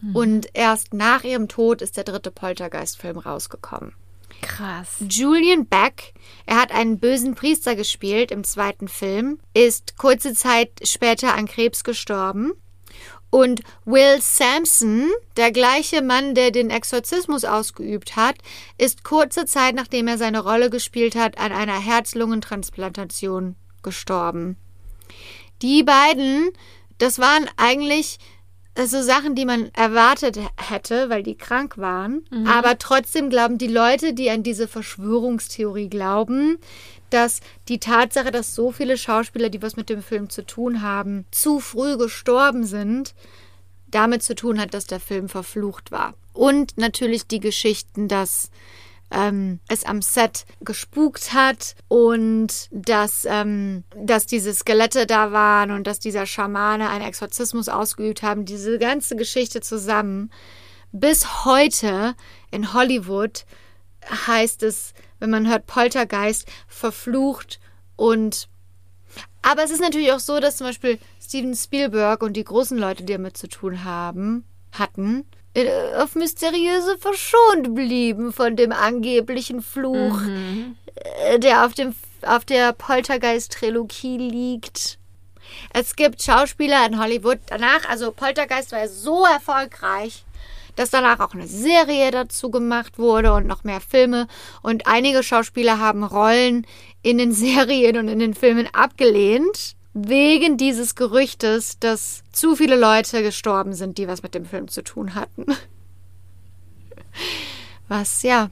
Mhm. Und erst nach ihrem Tod ist der dritte Poltergeist-Film rausgekommen. Krass. Julian Beck, er hat einen bösen Priester gespielt im zweiten Film, ist kurze Zeit später an Krebs gestorben. Und Will Sampson, der gleiche Mann, der den Exorzismus ausgeübt hat, ist kurze Zeit nachdem er seine Rolle gespielt hat, an einer Herz-Lungen-Transplantation gestorben. Die beiden, das waren eigentlich so Sachen, die man erwartet hätte, weil die krank waren. Mhm. Aber trotzdem glauben die Leute, die an diese Verschwörungstheorie glauben, dass die Tatsache, dass so viele Schauspieler, die was mit dem Film zu tun haben, zu früh gestorben sind, damit zu tun hat, dass der Film verflucht war. Und natürlich die Geschichten, dass ähm, es am Set gespukt hat und dass, ähm, dass diese Skelette da waren und dass dieser Schamane einen Exorzismus ausgeübt haben. Diese ganze Geschichte zusammen. Bis heute in Hollywood heißt es, wenn man hört Poltergeist, verflucht und aber es ist natürlich auch so, dass zum Beispiel Steven Spielberg und die großen Leute, die damit zu tun haben, hatten, auf mysteriöse verschont blieben von dem angeblichen Fluch, mhm. Äh, der auf, dem, auf der Poltergeist-Trilogie liegt. Es gibt Schauspieler in Hollywood danach, also Poltergeist war so erfolgreich, dass danach auch eine Serie dazu gemacht wurde und noch mehr Filme. Und einige Schauspieler haben Rollen in den Serien und in den Filmen abgelehnt, wegen dieses Gerüchtes, dass zu viele Leute gestorben sind, die was mit dem Film zu tun hatten. Was ja,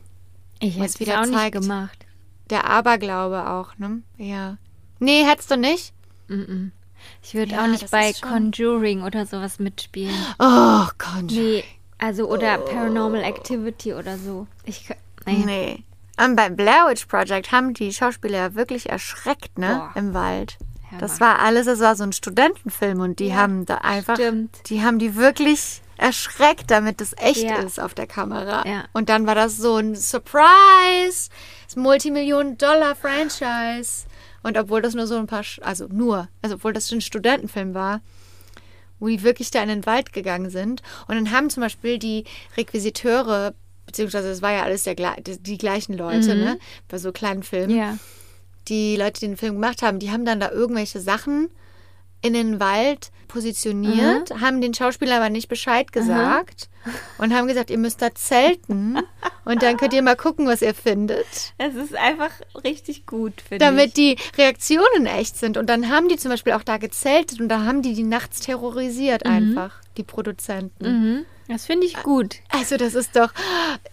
ich hätte wieder auch zeigt. nicht gemacht. Der Aberglaube auch, ne? Ja. Nee, hättest du nicht? Mm -mm. Ich würde ja, auch nicht bei Conjuring oder sowas mitspielen. Oh, Conjuring. Nee, also oder oh. Paranormal Activity oder so. Ich nee. nee. Und beim Blair Witch Project haben die Schauspieler ja wirklich erschreckt, ne? Boah. Im Wald. Das war alles, das war so ein Studentenfilm und die ja, haben da einfach, stimmt. die haben die wirklich erschreckt, damit es echt ja. ist auf der Kamera. Ja. Und dann war das so ein Surprise, das Multimillion-Dollar-Franchise. Und obwohl das nur so ein paar, also nur, also obwohl das ein Studentenfilm war, wo die wirklich da in den Wald gegangen sind. Und dann haben zum Beispiel die Requisiteure, beziehungsweise es war ja alles der, die gleichen Leute, mhm. ne, bei so kleinen Filmen. Ja die Leute, die den Film gemacht haben, die haben dann da irgendwelche Sachen in den Wald positioniert, mhm. haben den Schauspieler aber nicht Bescheid gesagt mhm. und haben gesagt, ihr müsst da zelten und dann könnt ihr mal gucken, was ihr findet. Es ist einfach richtig gut, finde Damit ich. die Reaktionen echt sind. Und dann haben die zum Beispiel auch da gezeltet und da haben die die nachts terrorisiert mhm. einfach, die Produzenten. Mhm. Das finde ich gut. Also das ist doch,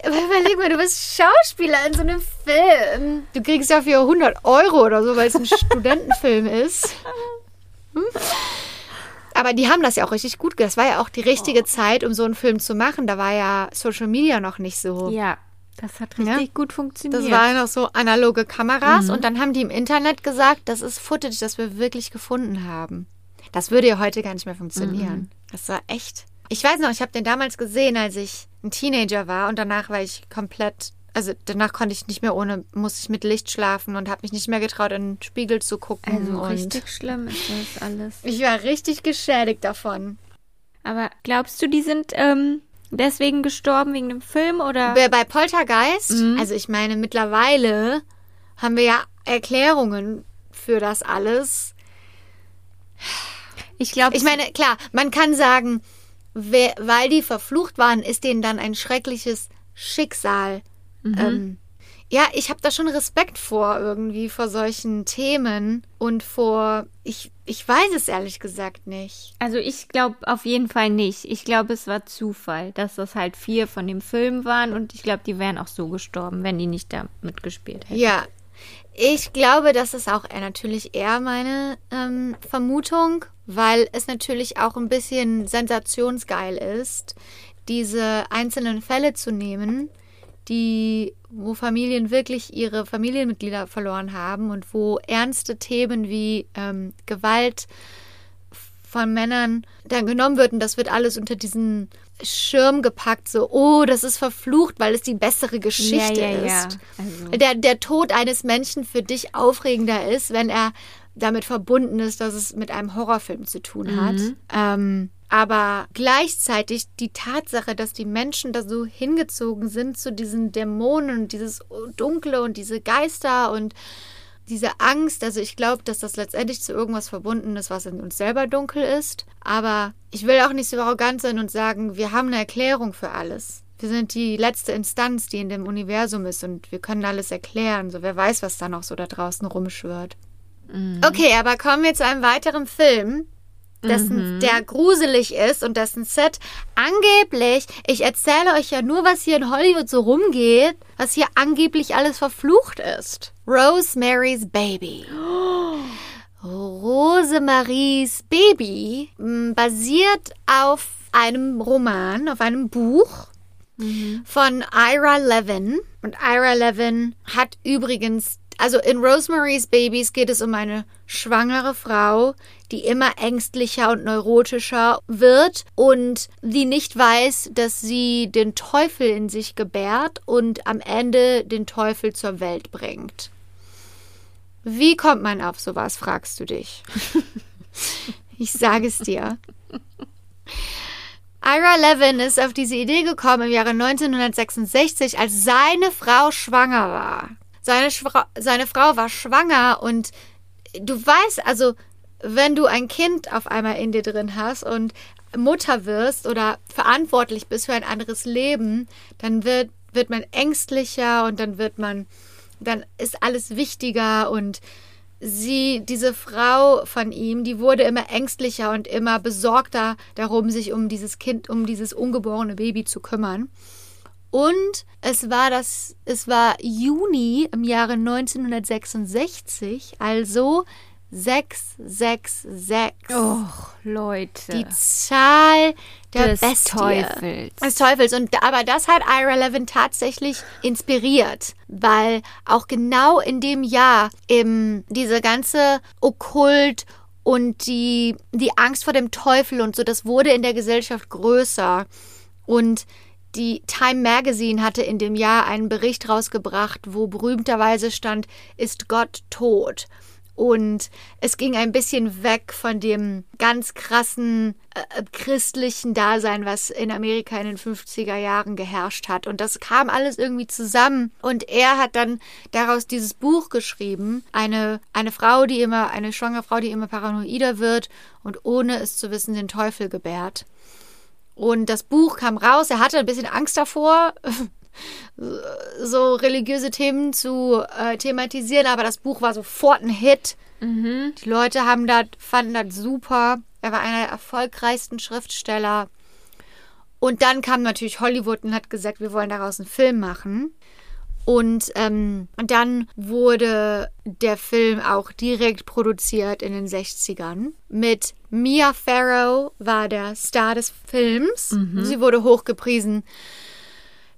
überleg mal, du bist Schauspieler in so einem Film. Du kriegst dafür 100 Euro oder so, weil es ein Studentenfilm ist. Hm? Aber die haben das ja auch richtig gut. Das war ja auch die richtige oh. Zeit, um so einen Film zu machen. Da war ja Social Media noch nicht so. Ja, das hat richtig ja? gut funktioniert. Das waren noch so analoge Kameras mhm. und dann haben die im Internet gesagt, das ist Footage, das wir wirklich gefunden haben. Das würde ja heute gar nicht mehr funktionieren. Mhm. Das war echt ich weiß noch, ich habe den damals gesehen, als ich ein Teenager war und danach war ich komplett, also danach konnte ich nicht mehr ohne, musste ich mit Licht schlafen und habe mich nicht mehr getraut, in den Spiegel zu gucken. Also richtig schlimm ist das alles. Ich war richtig geschädigt davon. Aber glaubst du, die sind ähm, deswegen gestorben wegen dem Film oder? Bei Poltergeist, mhm. also ich meine, mittlerweile haben wir ja Erklärungen für das alles. Ich glaube. Ich meine, klar, man kann sagen, weil die verflucht waren, ist denen dann ein schreckliches Schicksal. Mhm. Ähm, ja, ich habe da schon Respekt vor irgendwie vor solchen Themen und vor ich ich weiß es ehrlich gesagt nicht. Also ich glaube auf jeden Fall nicht. Ich glaube, es war Zufall, dass das halt vier von dem Film waren und ich glaube, die wären auch so gestorben, wenn die nicht da mitgespielt hätten. Ja, ich glaube, das ist auch natürlich eher meine ähm, Vermutung, weil es natürlich auch ein bisschen sensationsgeil ist, diese einzelnen Fälle zu nehmen, die, wo Familien wirklich ihre Familienmitglieder verloren haben und wo ernste Themen wie ähm, Gewalt von Männern dann genommen wird und das wird alles unter diesen Schirm gepackt, so, oh, das ist verflucht, weil es die bessere Geschichte Ja, ja, ja. ist. Also- Der, der Tod eines Menschen für dich aufregender ist, wenn er damit verbunden ist, dass es mit einem Horrorfilm zu tun hat. Ähm, aber gleichzeitig die Tatsache, dass die Menschen da so hingezogen sind zu diesen Dämonen und dieses Dunkle und diese Geister und diese Angst, also ich glaube, dass das letztendlich zu irgendwas verbunden ist, was in uns selber dunkel ist. Aber ich will auch nicht so arrogant sein und sagen, wir haben eine Erklärung für alles. Wir sind die letzte Instanz, die in dem Universum ist und wir können alles erklären. So, wer weiß, was da noch so da draußen rumschwirrt. Okay, aber kommen wir zu einem weiteren Film, dessen, der gruselig ist und dessen Set angeblich, ich erzähle euch ja nur, was hier in Hollywood so rumgeht, was hier angeblich alles verflucht ist. Rosemary's Baby. Rosemaries Baby m, basiert auf einem Roman, auf einem Buch von Ira Levin. Und Ira Levin hat übrigens, also in Rosemary's Babies geht es um eine schwangere Frau, die immer ängstlicher und neurotischer wird und die nicht weiß, dass sie den Teufel in sich gebärt und am Ende den Teufel zur Welt bringt. Wie kommt man auf sowas, fragst du dich. ich sage es dir. Ira Levin ist auf diese Idee gekommen im Jahre 1966, als seine Frau schwanger war. Seine, Schwra seine Frau war schwanger und du weißt, also wenn du ein Kind auf einmal in dir drin hast und Mutter wirst oder verantwortlich bist für ein anderes Leben, dann wird, wird man ängstlicher und dann wird man, dann ist alles wichtiger und sie, diese Frau von ihm, die wurde immer ängstlicher und immer besorgter darum, sich um dieses Kind, um dieses ungeborene Baby zu kümmern. Und es war das, es war Juni im Jahre 1966, also 666. Och, Leute. Die Zahl der Des Bestie. Teufels. Des Teufels. Und aber das hat Ira Levin tatsächlich inspiriert, weil auch genau in dem Jahr eben diese ganze Okkult und die, die Angst vor dem Teufel und so, das wurde in der Gesellschaft größer. Und die Time Magazine hatte in dem Jahr einen Bericht rausgebracht, wo berühmterweise stand, ist Gott tot? Und es ging ein bisschen weg von dem ganz krassen äh, christlichen Dasein, was in Amerika in den 50er Jahren geherrscht hat. Und das kam alles irgendwie zusammen. Und er hat dann daraus dieses Buch geschrieben. Eine, eine Frau, die immer, eine schwangere Frau, die immer paranoider wird und ohne es zu wissen den Teufel gebärt. Und das Buch kam raus. Er hatte ein bisschen Angst davor, so religiöse Themen zu äh, thematisieren, aber das Buch war sofort ein Hit. Die Leute haben das, fanden das super. Er war einer der erfolgreichsten Schriftsteller. Und dann kam natürlich Hollywood und hat gesagt, wir wollen daraus einen Film machen. Und ähm, dann wurde der Film auch direkt produziert in den 60ern. Mit Mia Farrow war der Star des Films. Sie wurde hochgepriesen.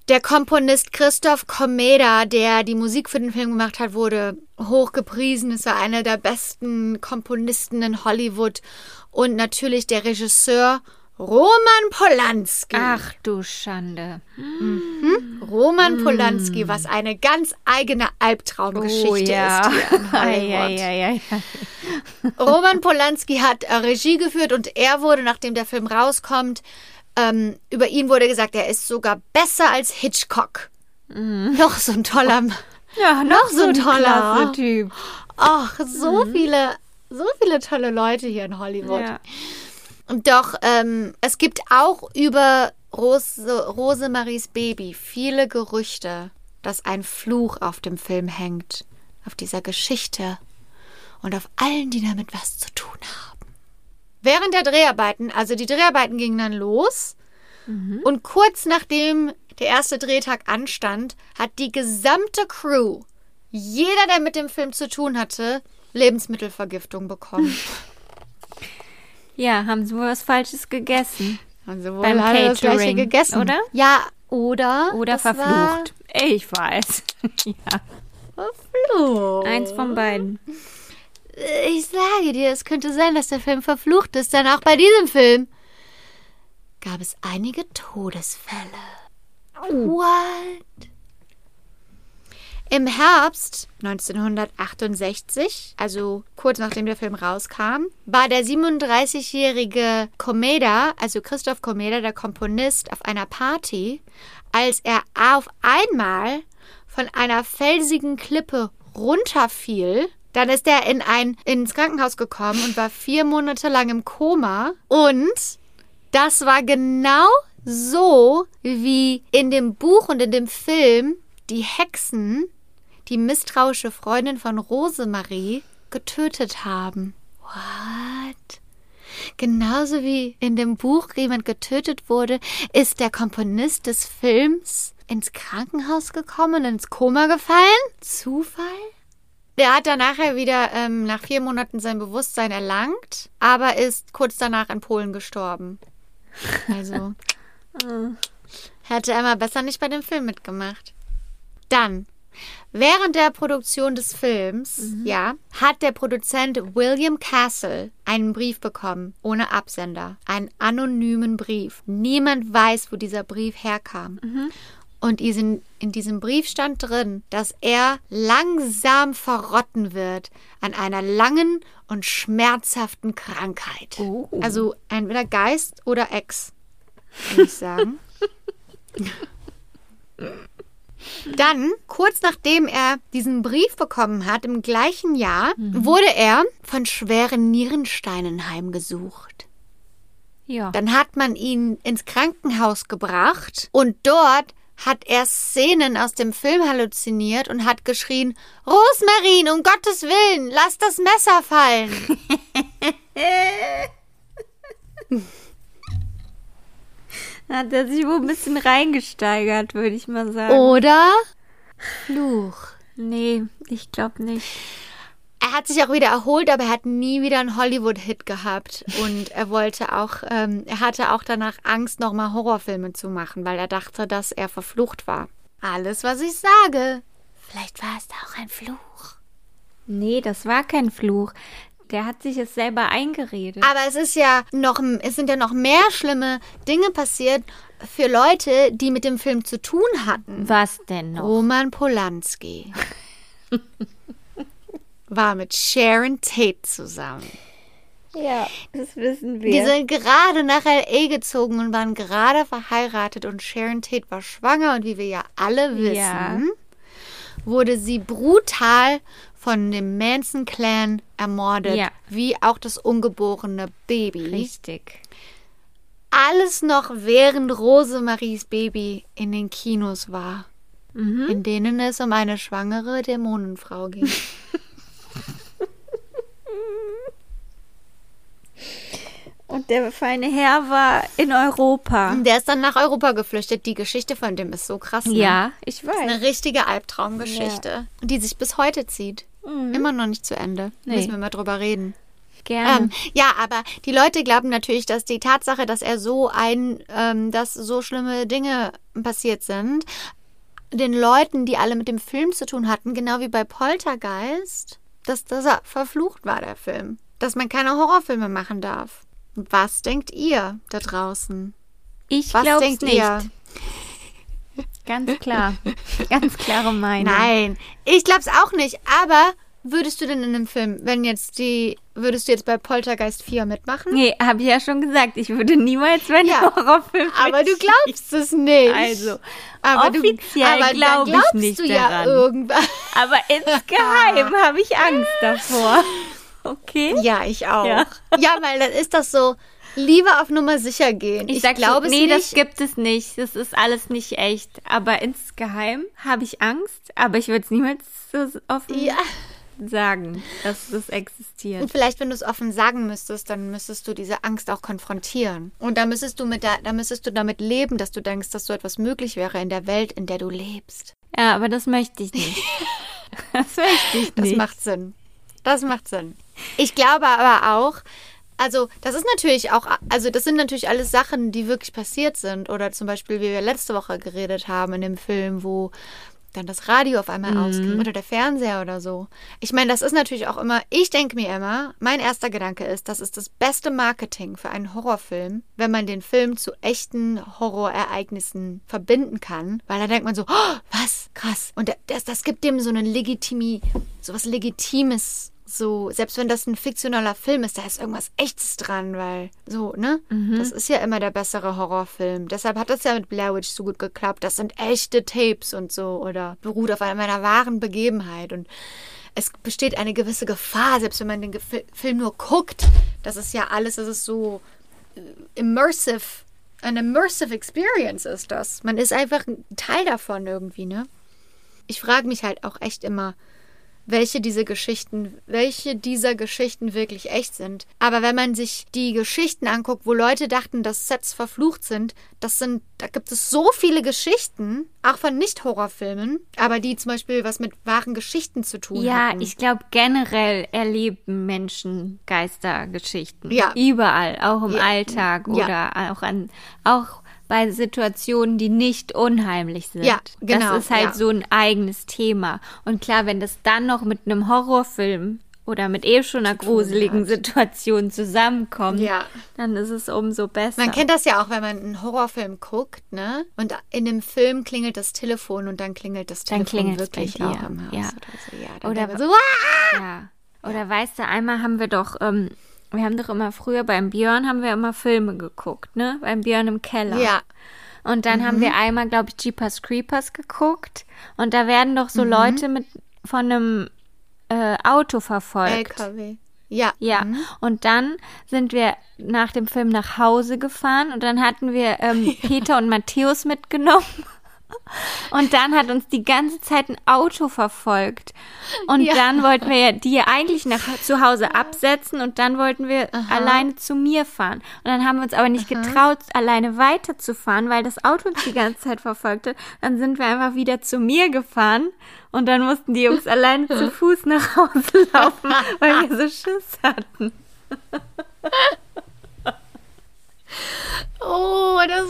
Der Komponist Christoph Komeda, der die Musik für den Film gemacht hat, wurde hochgepriesen. Es war einer der besten Komponisten in Hollywood. Und natürlich der Regisseur Roman Polanski. Ach du Schande. Roman Polanski, was eine ganz eigene Albtraumgeschichte oh ja. ist hier in Hollywood. ei, ei. Roman Polanski hat Regie geführt und er wurde, nachdem der Film rauskommt, ähm, über ihn wurde gesagt, er ist sogar besser als Hitchcock. Noch so ein toller, Ja, noch so ein toller. Typ. ach, so viele, so viele tolle Leute hier in Hollywood. Ja. Doch ähm, es gibt auch über Rose, Rosemaries Baby viele Gerüchte, dass ein Fluch auf dem Film hängt, auf dieser Geschichte und auf allen, die damit was zu tun haben. Während der Dreharbeiten, also die Dreharbeiten gingen dann los und kurz nachdem der erste Drehtag anstand, hat die gesamte Crew, jeder, der mit dem Film zu tun hatte, Lebensmittelvergiftung bekommen. ja, haben sie wohl was Falsches gegessen. Also wohl Beim alle das gleiche Catering, gegessen. oder? Ja, oder. Oder verflucht. Ich weiß. ja, Verflucht. eins von beiden. Ich sage dir, es könnte sein, dass der Film verflucht ist, denn auch bei diesem Film gab es einige Todesfälle. What? Im Herbst 1968, also kurz nachdem der Film rauskam, war der 37-jährige Komeda, also Christoph Komeda, der Komponist, auf einer Party, als er auf einmal von einer felsigen Klippe runterfiel. Dann ist er in ein, ins Krankenhaus gekommen und war vier Monate lang im Koma. Und das war genau so, wie in dem Buch und in dem Film die Hexen die misstrauische Freundin von Rosemarie getötet haben. What? Genauso wie in dem Buch jemand getötet wurde, ist der Komponist des Films ins Krankenhaus gekommen, ins Koma gefallen? Zufall? Der hat dann nachher wieder ähm, nach vier Monaten sein Bewusstsein erlangt, aber ist kurz danach in Polen gestorben. Also hätte Emma besser nicht bei dem Film mitgemacht. Dann, während der Produktion des Films, ja, hat der Produzent William Castle einen Brief bekommen, ohne Absender. Einen anonymen Brief. Niemand weiß, wo dieser Brief herkam. Und in, diesem Brief stand drin, dass er langsam verrotten wird an einer langen und schmerzhaften Krankheit. Oh. Also entweder Geist oder Ex, würde ich sagen. Dann, kurz nachdem er diesen Brief bekommen hat, im gleichen Jahr, wurde er von schweren Nierensteinen heimgesucht. Ja. Dann hat man ihn ins Krankenhaus gebracht und dort hat er Szenen aus dem Film halluziniert und hat geschrien, Rosmarin, um Gottes Willen, lass das Messer fallen. Hat er sich wohl ein bisschen reingesteigert, würde ich mal sagen. Oder Fluch. Nee, ich glaube nicht. Er hat sich auch wieder erholt, aber er hat nie wieder einen Hollywood-Hit gehabt. Und er wollte auch, ähm, er hatte auch danach Angst, nochmal Horrorfilme zu machen, weil er dachte, dass er verflucht war. Alles, was ich sage. Vielleicht war es auch ein Fluch. Nee, das war kein Fluch. Der hat sich es selber eingeredet. Aber es ist ja noch, es sind ja noch mehr schlimme Dinge passiert für Leute, die mit dem Film zu tun hatten. Was denn noch? Roman Polanski war mit Sharon Tate zusammen. Ja, das wissen wir. Die sind gerade nach L.A. gezogen und waren gerade verheiratet und Sharon Tate war schwanger und wie wir ja alle wissen, Ja. wurde sie brutal von dem Manson-Clan ermordet, Ja. wie auch das ungeborene Baby. Richtig. Alles noch während Rosemaries Baby in den Kinos war, in denen es um eine schwangere Dämonenfrau ging. Und der feine Herr war in Europa. Der ist dann nach Europa geflüchtet. Die Geschichte von dem ist so krass. Ne? Ja, ich Das ist eine weiß. richtige Albtraumgeschichte, die sich bis heute zieht. Immer noch nicht zu Ende. Mhm. Nee. Müssen wir mal drüber reden. Gerne. Ähm, ja, aber die Leute glauben natürlich, dass die Tatsache, dass er so ein, ähm, dass so schlimme Dinge passiert sind, den Leuten, die alle mit dem Film zu tun hatten, genau wie bei Poltergeist, dass das verflucht war, der Film. Dass man keine Horrorfilme machen darf. Was denkt ihr da draußen? ich denkt nicht. ihr? Ganz klar. Ganz klare Meinung. Nein, ich glaub's auch nicht. Aber würdest du denn in einem Film, wenn jetzt die, würdest du jetzt bei Poltergeist 4 mitmachen? Nee, habe ich ja schon gesagt. Ich würde niemals bei einem Ja, Horrorfilm Aber du glaubst es nicht. Also, aber offiziell du, aber da glaub ich glaubst nicht du ja daran. irgendwann. Aber insgeheim habe ich Angst davor. Okay? Ja, ich auch. Ja. Ja, weil dann ist das so, lieber auf Nummer sicher gehen. Ich, sag glaube so, nee, es das nicht. gibt es nicht. Das ist alles nicht echt. Aber insgeheim habe ich Angst. Aber ich würde es niemals so offen Ja. sagen, dass das existiert. Und vielleicht, wenn du es offen sagen müsstest, dann müsstest du diese Angst auch konfrontieren. Und da müsstest du mit der, da müsstest du damit leben, dass du denkst, dass so etwas möglich wäre in der Welt, in der du lebst. Ja, aber das möchte ich nicht. Das möchte ich Das nicht. macht Sinn. Das macht Sinn. Ich glaube aber auch, also das ist natürlich auch, also das sind natürlich alles Sachen, die wirklich passiert sind. Oder zum Beispiel, wie wir letzte Woche geredet haben in dem Film, wo dann das Radio auf einmal ausging oder der Fernseher oder so. Ich meine, das ist natürlich auch immer, ich denke mir immer, mein erster Gedanke ist, das ist das beste Marketing für einen Horrorfilm, wenn man den Film zu echten Horrorereignissen verbinden kann, weil da denkt man so, oh, was, krass. Und das, das gibt dem so einen legitimi, so was Legitimes so, selbst wenn das ein fiktionaler Film ist, da ist irgendwas Echtes dran, weil so, ne? Das ist ja immer der bessere Horrorfilm. Deshalb hat das ja mit Blair Witch so gut geklappt. Das sind echte Tapes und so oder beruht auf einer wahren Begebenheit und es besteht eine gewisse Gefahr, selbst wenn man den Ge Film nur guckt. Das ist ja alles, das ist so äh, immersive, an immersive experience ist das. Man ist einfach ein Teil davon irgendwie, ne? Ich frage mich halt auch echt immer, welche diese Geschichten, welche dieser Geschichten wirklich echt sind. Aber wenn man sich die Geschichten anguckt, wo Leute dachten, dass Sets verflucht sind, das sind, da gibt es so viele Geschichten, auch von Nicht-Horrorfilmen, aber die zum Beispiel was mit wahren Geschichten zu tun Ja, hatten. ich glaube generell erleben Menschen Geistergeschichten. Ja. Überall, auch im Ja. Alltag Ja. oder auch an auch bei Situationen, die nicht unheimlich sind. Ja, genau, Das ist halt ja. so ein eigenes Thema. Und klar, wenn das dann noch mit einem Horrorfilm oder mit eh schon einer gruseligen. Situation zusammenkommt, Ja. dann ist es umso besser. Man kennt das ja auch, wenn man einen Horrorfilm guckt, ne? Und in dem Film klingelt das Telefon und dann klingelt das Dann Telefon klingelt's bei wirklich auch im Haus ja. oder so. Ja, dann Oder so! Ja. Oder weißt du, einmal haben wir doch, ähm, wir haben doch immer früher beim Björn haben wir immer Filme geguckt, ne? Beim Björn im Keller. Ja. Und dann haben wir einmal, glaube ich, Jeepers Creepers geguckt. Und da werden doch so Leute mit von einem äh, Auto verfolgt. LKW. Ja. Ja, und dann sind wir nach dem Film nach Hause gefahren und dann hatten wir ähm, Peter und Matthäus mitgenommen. Und dann hat uns die ganze Zeit ein Auto verfolgt. Und Ja. dann wollten wir ja die eigentlich nach zu Hause absetzen und dann wollten wir alleine zu mir fahren. Und dann haben wir uns aber nicht getraut, alleine weiterzufahren, weil das Auto uns die ganze Zeit verfolgt hat. Dann sind wir einfach wieder zu mir gefahren und dann mussten die Jungs alleine zu Fuß nach Hause laufen, weil wir so Schiss hatten. Oh, das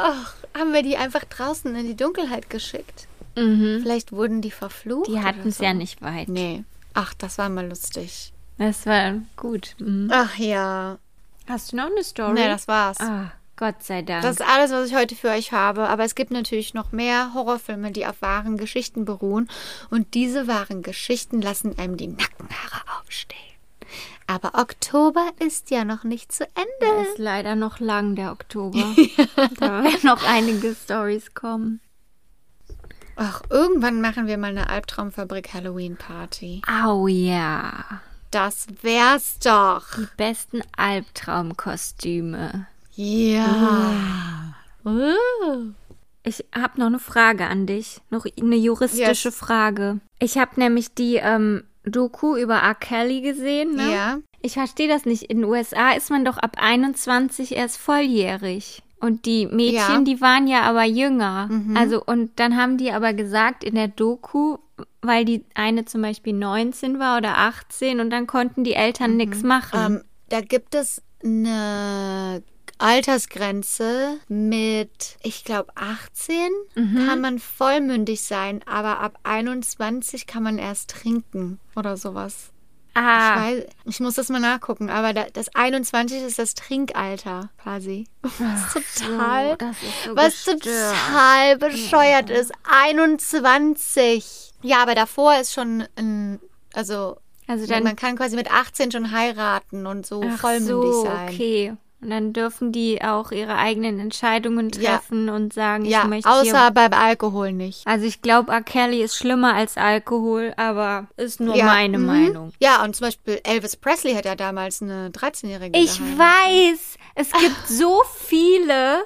ach, haben wir die einfach draußen in die Dunkelheit geschickt. Vielleicht wurden die verflucht. Die hatten es so. ja nicht weit. Nee. Ach, das war mal lustig. Das war gut. Mhm. Ach ja. Hast du noch eine Story? Nee, das war's. Ah, Gott sei Dank. Das ist alles, was ich heute für euch habe. Aber es gibt natürlich noch mehr Horrorfilme, die auf wahren Geschichten beruhen. Und diese wahren Geschichten lassen einem die Nackenhaare aufstehen. Aber Oktober ist ja noch nicht zu Der Ende. ist leider noch lang, der Oktober. da werden noch einige Stories kommen. Ach, irgendwann machen wir mal eine Albtraumfabrik Halloween Party. Au ja. Das wär's doch. Die besten Albtraumkostüme. Ja. Uh. Ich habe noch eine Frage an dich. Noch eine juristische Yes. Frage. Ich habe nämlich die ähm, Doku über R. Kelly gesehen. Ne? Ja. Ich verstehe das nicht. In den USA ist man doch ab 21 erst volljährig. Und die Mädchen, Ja. Mhm. die waren ja aber jünger. Also, und dann haben die aber gesagt in der Doku, weil die eine zum Beispiel 19 war oder 18 und dann konnten die Eltern nichts machen. Ähm, da gibt es eine Altersgrenze mit, ich glaube, 18 Mhm. kann man vollmündig sein, aber ab 21 kann man erst trinken oder sowas. ah, Ich, weiß, ich muss das mal nachgucken, aber da, das 21 ist das Trinkalter quasi. Was total, so, so was gestört. total bescheuert ist. 21. Ja, aber davor ist schon ein, also, Also dann- man kann quasi mit 18 schon heiraten und so vollmündig so, sein. okay. Und dann dürfen die auch ihre eigenen Entscheidungen Ja. treffen und sagen, ich Ja, möchte außer beim Alkohol nicht. Also ich glaube, R. Kelly ist schlimmer als Alkohol, aber ist nur ja, meine mhm. Meinung. Ja, und zum Beispiel Elvis Presley hat ja damals eine 13-Jährige Ich geheiratet. weiß, es gibt so viele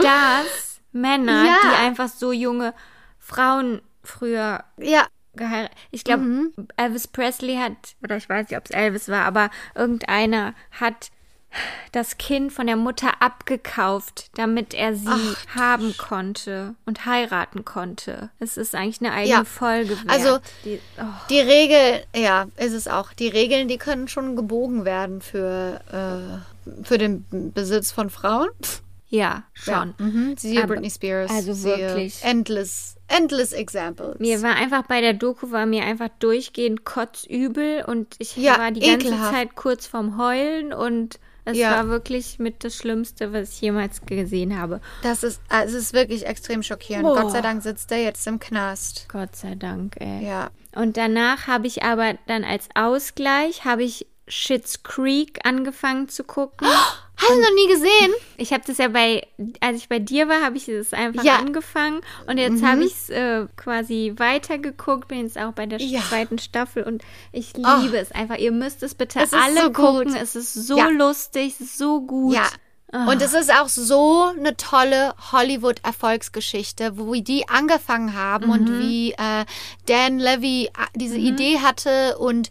Stars, Männer, Ja. die einfach so junge Frauen früher Ja, geheiratet. Ich glaube, Mhm. Elvis Presley hat, oder ich weiß nicht, ob es Elvis war, aber irgendeiner hat das Kind von der Mutter abgekauft, damit er sie haben konnte und heiraten konnte. Es ist eigentlich eine eigene Ja. Folge wert. Also, die, oh. Die Regel, ja, ist es auch. Die Regeln, die können schon gebogen werden für, äh, für den Besitz von Frauen. Ja, schon. Ja. Mhm. Siehe Britney Spears. also siehe wirklich. Endless, endless examples. Mir war einfach bei der Doku war mir einfach durchgehend kotzübel und ich Ja, war die ganze ekelhaft. Zeit kurz vorm Heulen und es Ja. war wirklich mit das Schlimmste, was ich jemals gesehen habe. das ist, also es ist wirklich extrem schockierend. Boah. Gott sei Dank sitzt er jetzt im Knast. Gott sei Dank, ey. Ja. Und danach habe ich aber dann als Ausgleich habe ich Schitt's Creek angefangen zu gucken. Hast du noch nie gesehen? Ich habe das ja bei, als ich bei dir war, habe ich es einfach Ja. Mhm. angefangen und jetzt habe ich es äh, quasi weitergeguckt, bin jetzt auch bei der Ja. zweiten Staffel und ich Oh. liebe es einfach. Ihr müsst es bitte Es ist alle so gut. gucken. Es ist so Ja. lustig, so gut. Ja. Ah. Und es ist auch so eine tolle Hollywood-Erfolgsgeschichte, wo die angefangen haben und Mhm. wie äh, Dan Levy äh, diese Idee hatte und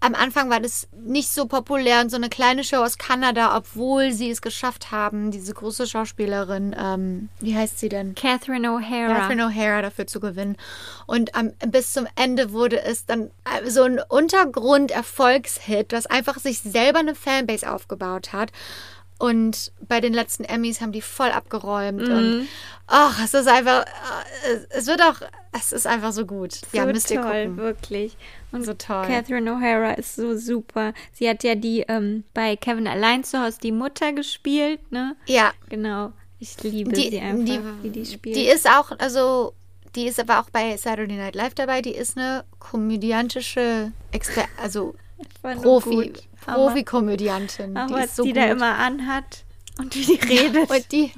am Anfang war das nicht so populär und so eine kleine Show aus Kanada, obwohl sie es geschafft haben, diese große Schauspielerin, ähm, wie heißt sie denn? Catherine O'Hara. Catherine O'Hara dafür zu gewinnen. Und am, bis zum Ende wurde es dann äh, so ein Untergrund-Erfolgshit, was einfach sich selber eine Fanbase aufgebaut hat. Und bei den letzten Emmys haben die voll abgeräumt. Mhm. Und ach, es ist einfach, äh, es- wird auch, es ist einfach so gut. ja, so müsst toll, ihr gucken. wirklich. Und So toll. Catherine O'Hara ist so super. Sie hat ja die ähm, bei Kevin allein zu Hause die Mutter gespielt, ne? Ja, Genau. Ich liebe die, sie einfach, die, wie die spielt. die ist auch, also, die ist aber auch bei Saturday Night Live dabei. Die ist eine komödiantische, Exper also Profi. Profi-Komödiantin. Auch die was ist so die da immer anhat und wie die redet. Und die,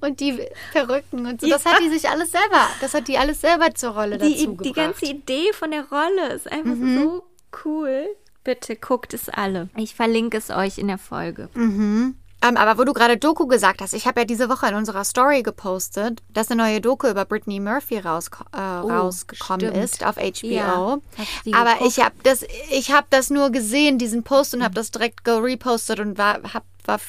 und die Perücken und so. Das hat die sich alles selber, das hat die alles selber zur Rolle die, dazu die gebracht. ganze Idee von der Rolle ist einfach Mhm. so cool. Bitte guckt es alle. Ich verlinke es euch in der Folge. Mhm. Ähm, aber wo du gerade Doku gesagt hast, ich habe ja diese Woche in unserer Story gepostet, dass eine neue Doku über Britney Murphy rausko äh, rausgekommen Oh, stimmt. ist auf HBO. Ja, aber geguckt? ich habe das, ich habe das nur gesehen, diesen Post und habe das direkt go repostet und war, hab, war,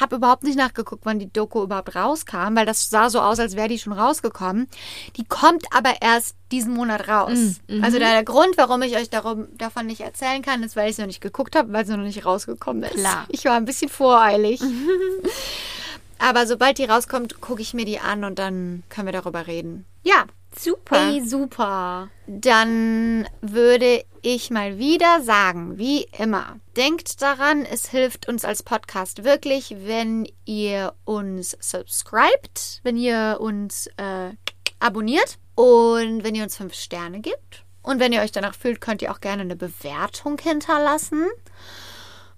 hab überhaupt nicht nachgeguckt, wann die Doku überhaupt rauskam, weil das sah so aus, als wäre die schon rausgekommen. Die kommt aber erst diesen Monat raus. Also der, der Grund, warum ich euch darum, davon nicht erzählen kann, ist, weil ich sie noch nicht geguckt habe, weil sie noch nicht rausgekommen ist. Klar. Ich war ein bisschen voreilig. Aber sobald die rauskommt, gucke ich mir die an und dann können wir darüber reden. Ja. Super. Ey, super. Dann würde ich mal wieder sagen, wie immer, denkt daran, es hilft uns als Podcast wirklich, wenn ihr uns subscribt, wenn ihr uns äh, abonniert und wenn ihr uns fünf Sterne gibt. Und wenn ihr euch danach fühlt, könnt ihr auch gerne eine Bewertung hinterlassen.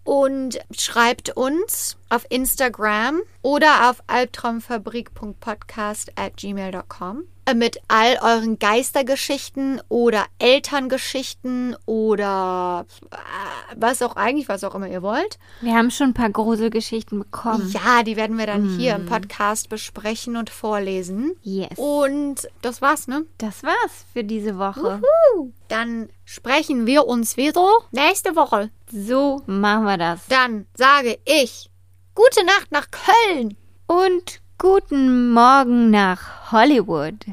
Und schreibt uns auf Instagram oder auf albtraumfabrik.podcast at gmail.com mit all euren Geistergeschichten oder Elterngeschichten oder äh, was auch eigentlich, was auch immer ihr wollt. Wir haben schon ein paar Gruselgeschichten bekommen. Ja, die werden wir dann hier im Podcast besprechen und vorlesen. Yes. Und das war's, ne? Das war's für diese Woche. Dann sprechen wir uns wieder nächste Woche. So machen wir das. Dann sage ich gute Nacht nach Köln. Und guten Morgen nach Hollywood.